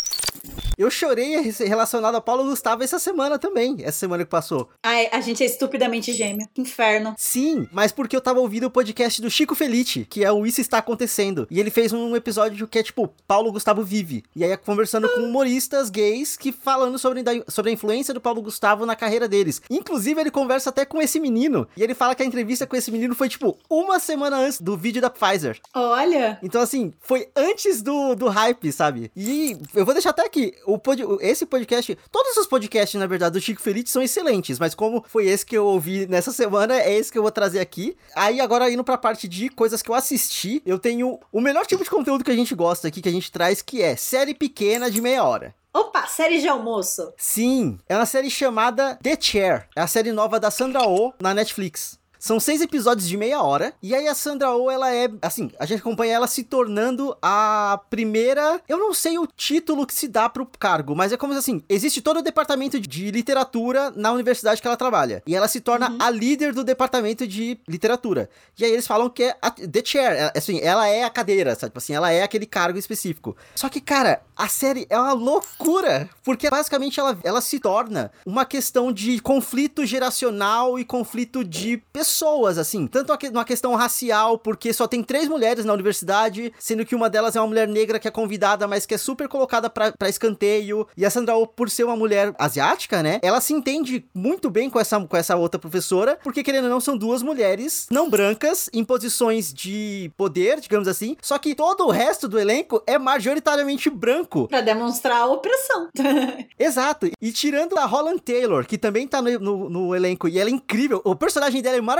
Eu chorei relacionado a Paulo Gustavo essa semana também. Essa semana que passou. Ai, a gente é estupidamente gêmeo. Inferno. Sim, mas porque eu tava ouvindo o podcast do Chico Felice, que é o Isso Está Acontecendo. E ele fez um episódio que é tipo, Paulo Gustavo vive. E aí é conversando com humoristas gays que falando sobre, da- sobre a influência do Paulo Gustavo na carreira deles. Inclusive, ele conversa até com esse menino. E ele fala que a entrevista com esse menino foi tipo uma semana antes do vídeo da Pfizer. Olha. Então, assim, foi antes do, do hype, sabe? E eu vou deixar até aqui. O pod, esse podcast, todos os podcasts, na verdade, do Chico Feliz são excelentes, mas como foi esse que eu ouvi nessa semana, é esse que eu vou trazer aqui. Aí, agora indo pra parte de coisas que eu assisti, eu tenho o melhor tipo de conteúdo que a gente gosta aqui, que a gente traz, que é série pequena de meia hora. Opa, série de almoço. Sim, é uma série chamada The Chair. É a série nova da Sandra Oh na Netflix. São seis episódios de meia hora. E aí a Sandra Oh, ela é, assim, a gente acompanha ela se tornando a primeira. Eu não sei o título que se dá pro cargo, mas é como assim: existe todo o departamento de literatura na universidade que ela trabalha. E ela se torna uhum. a líder do departamento de literatura. E aí eles falam que é a, The Chair. É, assim, ela é a cadeira, sabe? Tipo assim, ela é aquele cargo específico. Só que, cara, a série é uma loucura. Porque basicamente ela, ela se torna uma questão de conflito geracional e conflito de pessoas, assim. Tanto uma questão racial, porque só tem três mulheres na universidade, sendo que uma delas é uma mulher negra que é convidada, mas que é super colocada pra, pra escanteio. E a Sandra Oh, por ser uma mulher asiática, né? Ela se entende muito bem com essa, com essa outra professora, porque querendo ou não, são duas mulheres não brancas em posições de poder, digamos assim. Só que todo o resto do elenco é majoritariamente branco. Pra demonstrar a opressão. Exato. E tirando a Holland Taylor, que também tá no, no, no, elenco, e ela é incrível, o personagem dela é maravilhoso.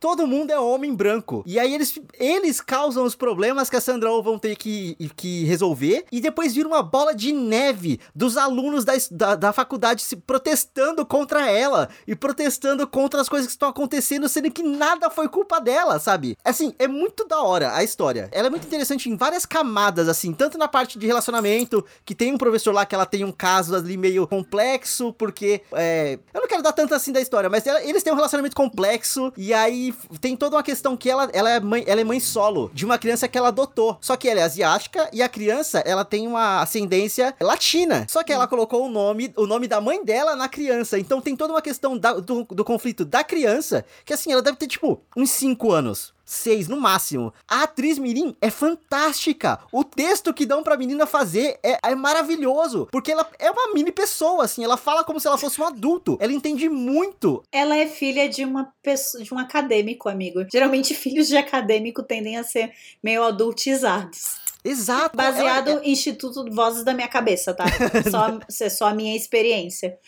Todo mundo é homem branco. E aí eles, eles causam os problemas que a Sandra Oh vão ter que, que resolver. E depois vira uma bola de neve dos alunos da, da, da faculdade se protestando contra ela e protestando contra as coisas que estão acontecendo, sendo que nada foi culpa dela, sabe? Assim, é muito da hora a história. Ela é muito interessante em várias camadas, assim, tanto na parte de relacionamento, que tem um professor lá que ela tem um caso ali meio complexo, porque é, eu não quero dar tanto assim da história, mas ela, eles têm um relacionamento complexo e aí tem toda uma questão que ela, ela, é mãe, ela é mãe solo de uma criança que ela adotou. Só que ela é asiática e a criança, ela tem uma ascendência latina. Só que ela colocou o nome, o nome da mãe dela na criança. Então tem toda uma questão da, do, do conflito da criança, que assim, ela deve ter tipo uns 5 anos seis no máximo. A atriz Mirim é fantástica. O texto que dão pra menina fazer é, é maravilhoso. Porque ela é uma mini pessoa, assim. Ela fala como se ela fosse um adulto. Ela entende muito. Ela é filha de uma pessoa, de um acadêmico, amigo. Geralmente, filhos de acadêmico tendem a ser meio adultizados. Exato. Baseado é, em Instituto Vozes da Minha Cabeça, tá? Só, é só a minha experiência.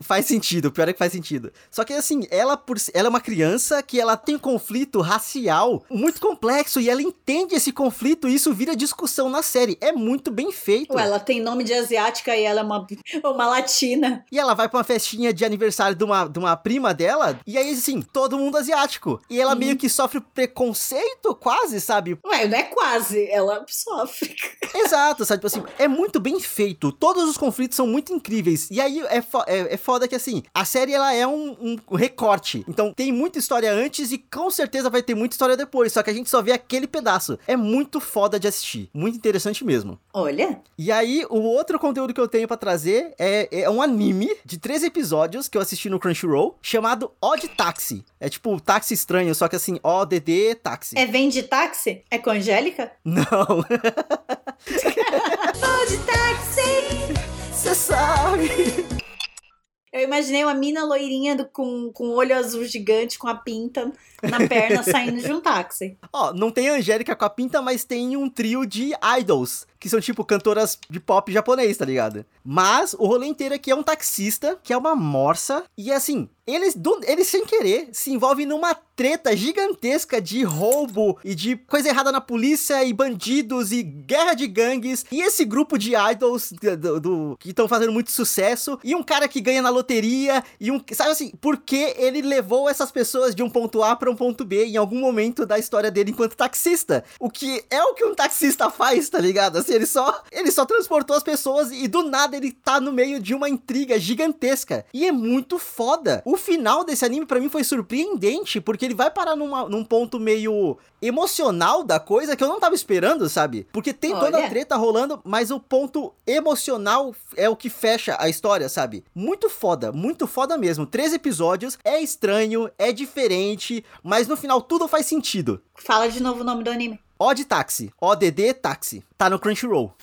Faz sentido, pior é que faz sentido. Só que assim, ela, por, ela é uma criança que ela tem um conflito racial muito complexo e ela entende esse conflito e isso vira discussão na série. É muito bem feito. Ué, ela tem nome de asiática e ela é uma, uma latina. E ela vai pra uma festinha de aniversário de uma, de uma prima dela e aí, assim, todo mundo asiático. E ela meio que sofre preconceito, quase, sabe? Ué, não é quase. Ela só sofre. Exato, sabe? Tipo assim, é muito bem feito. Todos os conflitos são muito incríveis. E aí é, fo é, é foda que, assim, a série ela é um, um, recorte. Então tem muita história antes e com certeza vai ter muita história depois. Só que a gente só vê aquele pedaço. É muito foda de assistir. Muito interessante mesmo. Olha. E aí, o outro conteúdo que eu tenho para trazer é, é um anime de três episódios que eu assisti no Crunchyroll chamado Odd Taxi. É tipo táxi estranho, só que assim, ODD táxi. É vem de táxi? É com Angélica? Não. Vou de táxi, você sabe. Eu imaginei uma mina loirinha do, com, com olho azul gigante, com a pinta na perna, saindo de um táxi. Ó, não tem Angélica com a pinta, mas tem um trio de idols, que são tipo cantoras de pop japonês, tá ligado? Mas o rolê inteiro aqui é um taxista, que é uma morsa, e assim, eles, do, eles sem querer se envolvem numa treta gigantesca de roubo e de coisa errada na polícia e bandidos e guerra de gangues. E esse grupo de idols do, do que estão fazendo muito sucesso e um cara que ganha na loteria e um. Sabe assim, porque ele levou essas pessoas de um ponto A para um ponto B em algum momento da história dele enquanto taxista. O que é o que um taxista faz, tá ligado? Assim, ele só, ele só transportou as pessoas e do nada ele tá no meio de uma intriga gigantesca. E é muito foda. O final desse anime para mim foi surpreendente, porque ele vai parar numa, num ponto meio emocional da coisa que eu não tava esperando, sabe? Porque tem Olha. toda a treta rolando, mas o ponto emocional é o que fecha a história, sabe? Muito foda, muito foda mesmo. Três episódios, é estranho, é diferente, mas no final tudo faz sentido. Fala de novo o nome do anime. Odd Taxi, ODD Taxi. Tá no Crunchyroll.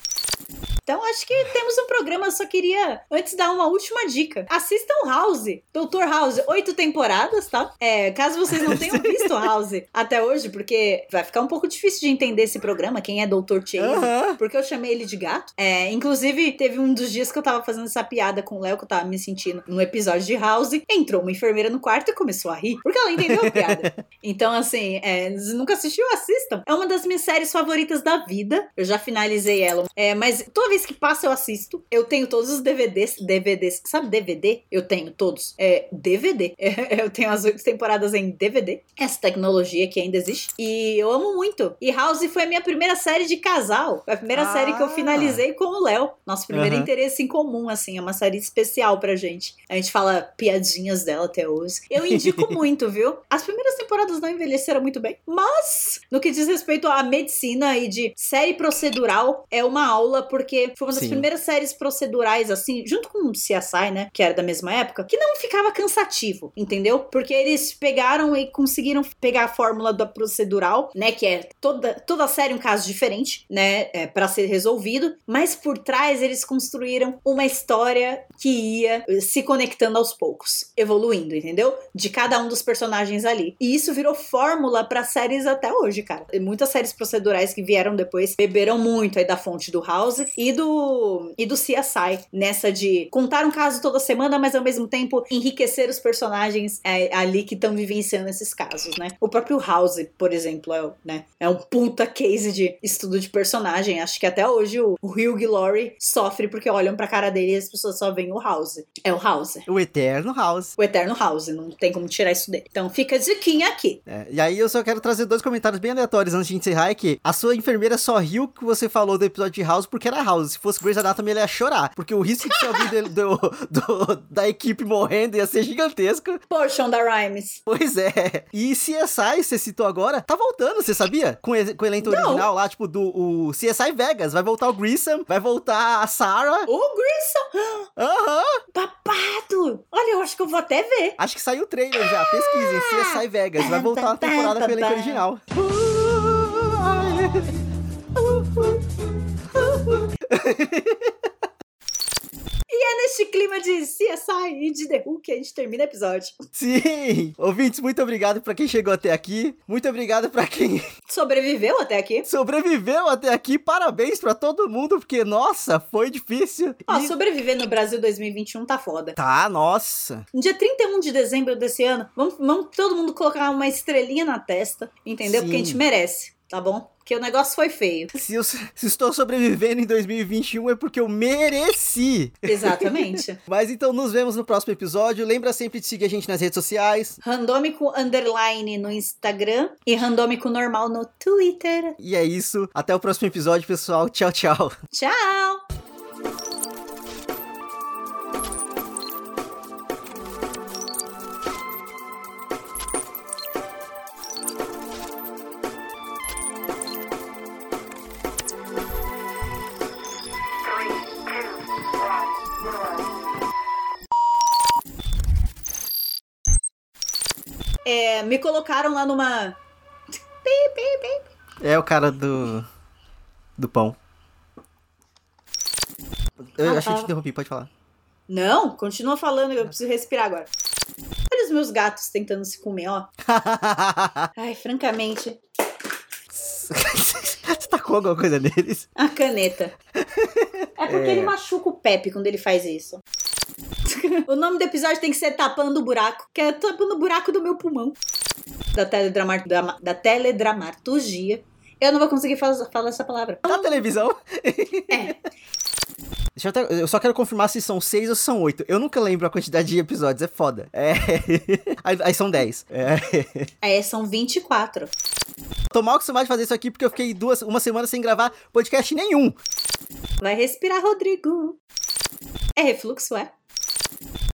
Então acho que temos um programa. Eu só queria antes dar uma última dica. Assistam House, Doutor House, oito temporadas, tá? É, caso vocês não tenham visto House até hoje, porque vai ficar um pouco difícil de entender esse programa, quem é Doutor Chase, uhum. porque eu chamei ele de gato. É, inclusive, teve um dos dias que eu tava fazendo essa piada com o Léo, que eu tava me sentindo no episódio de House. Entrou uma enfermeira no quarto e começou a rir, porque ela entendeu a piada. então, assim, é, nunca assistiu, assistam. É uma das minhas séries favoritas da vida. Eu já finalizei ela. É, mas tô vez que passa eu assisto. Eu tenho todos os DVDs, DVDs, sabe DVD? Eu tenho todos. É DVD. É, eu tenho as oito temporadas em DVD. Essa tecnologia que ainda existe. E eu amo muito. E House foi a minha primeira série de casal. Foi a primeira Ah. série que eu finalizei com o Léo. Nosso primeiro Aham. interesse em comum, assim. É uma série especial pra gente. A gente fala piadinhas dela até hoje. Eu indico muito, viu? As primeiras temporadas não envelheceram muito bem. Mas, no que diz respeito à medicina e de série procedural, é uma aula, porque foi uma das Sim. primeiras séries procedurais, assim, junto com o CSI, né? Que era da mesma época, que não ficava cansativo, entendeu? Porque eles pegaram e conseguiram pegar a fórmula da procedural, né? Que é toda, toda série um caso diferente, né? É, para ser resolvido, mas por trás eles construíram uma história que ia se conectando aos poucos, evoluindo, entendeu? De cada um dos personagens ali. E isso virou fórmula para séries até hoje, cara. Muitas séries procedurais que vieram depois beberam muito aí da fonte do House e do e do CSI nessa de contar um caso toda semana, mas ao mesmo tempo enriquecer os personagens é, ali que estão vivenciando esses casos, né? O próprio House, por exemplo, é, né, é um puta case de estudo de personagem. Acho que até hoje o, o Hugh Laurie sofre porque olham pra cara dele e as pessoas só veem o House. É o House. O Eterno House. O Eterno House, não tem como tirar isso dele. Então fica a diquinha aqui. É, e aí eu só quero trazer dois comentários bem aleatórios antes de encerrar, é que a sua enfermeira só riu que você falou do episódio de House porque era House. Se fosse Grey's Anatomy, ele ia chorar. Porque o risco de ser alguém do, do- da equipe morrendo ia ser gigantesco. Pô, Shonda Rhimes. Pois é. E CSI, você citou agora, tá voltando, você sabia? Com, com o elenco Não. original lá, tipo, do o CSI Vegas. Vai voltar o Grissom, vai voltar a Sarah. O Grissom! Aham. Babado! Olha, eu acho que eu vou até ver. Acho que saiu o trailer já. Pesquisem, CSI Vegas. Vai voltar uma temporada com o elenco original. E é neste clima de CSI e de The Who que a gente termina o episódio. Sim! Ouvintes, muito obrigado pra quem chegou até aqui. Muito obrigado pra quem Sobreviveu até aqui? sobreviveu até aqui. Parabéns pra todo mundo, porque, nossa, foi difícil. Ó, E- sobreviver no Brasil 2021 tá foda. Tá, nossa. No dia 31 de dezembro desse ano, vamos, vamos todo mundo colocar uma estrelinha na testa, entendeu? Porque a Sim. gente merece, tá bom? Porque o negócio foi feio. Se, eu, se estou sobrevivendo em 2021 é porque eu mereci. Exatamente. Mas então nos vemos no próximo episódio. Lembra sempre de seguir a gente nas redes sociais. Randômico underline no Instagram e randômico normal no Twitter. E é isso. Até o próximo episódio, pessoal. Tchau, tchau. Tchau! É, me colocaram lá numa. É o cara do. do pão. Eu Ah, acho que eu tá. te interrompi, pode falar. Não, continua falando, eu preciso respirar agora. Olha os meus gatos tentando se comer, ó. Ai, francamente, Você tacou alguma coisa neles? a caneta. É porque É. ele machuca o Pepe quando ele faz isso. O nome do episódio tem que ser Tapando o Buraco, que é tapando o buraco do meu pulmão. Da, teledramar, da, da teledramaturgia. Eu não vou conseguir faz- falar essa palavra. Na televisão? É. Deixa eu, até- eu só quero confirmar se são seis ou são oito. Eu nunca lembro a quantidade de episódios, é foda. É. Aí, aí são dez. É. Aí são 24. Tô mal acostumado de fazer isso aqui porque eu fiquei duas, uma semana sem gravar podcast nenhum. Vai respirar, Rodrigo. É refluxo, é? Thank you.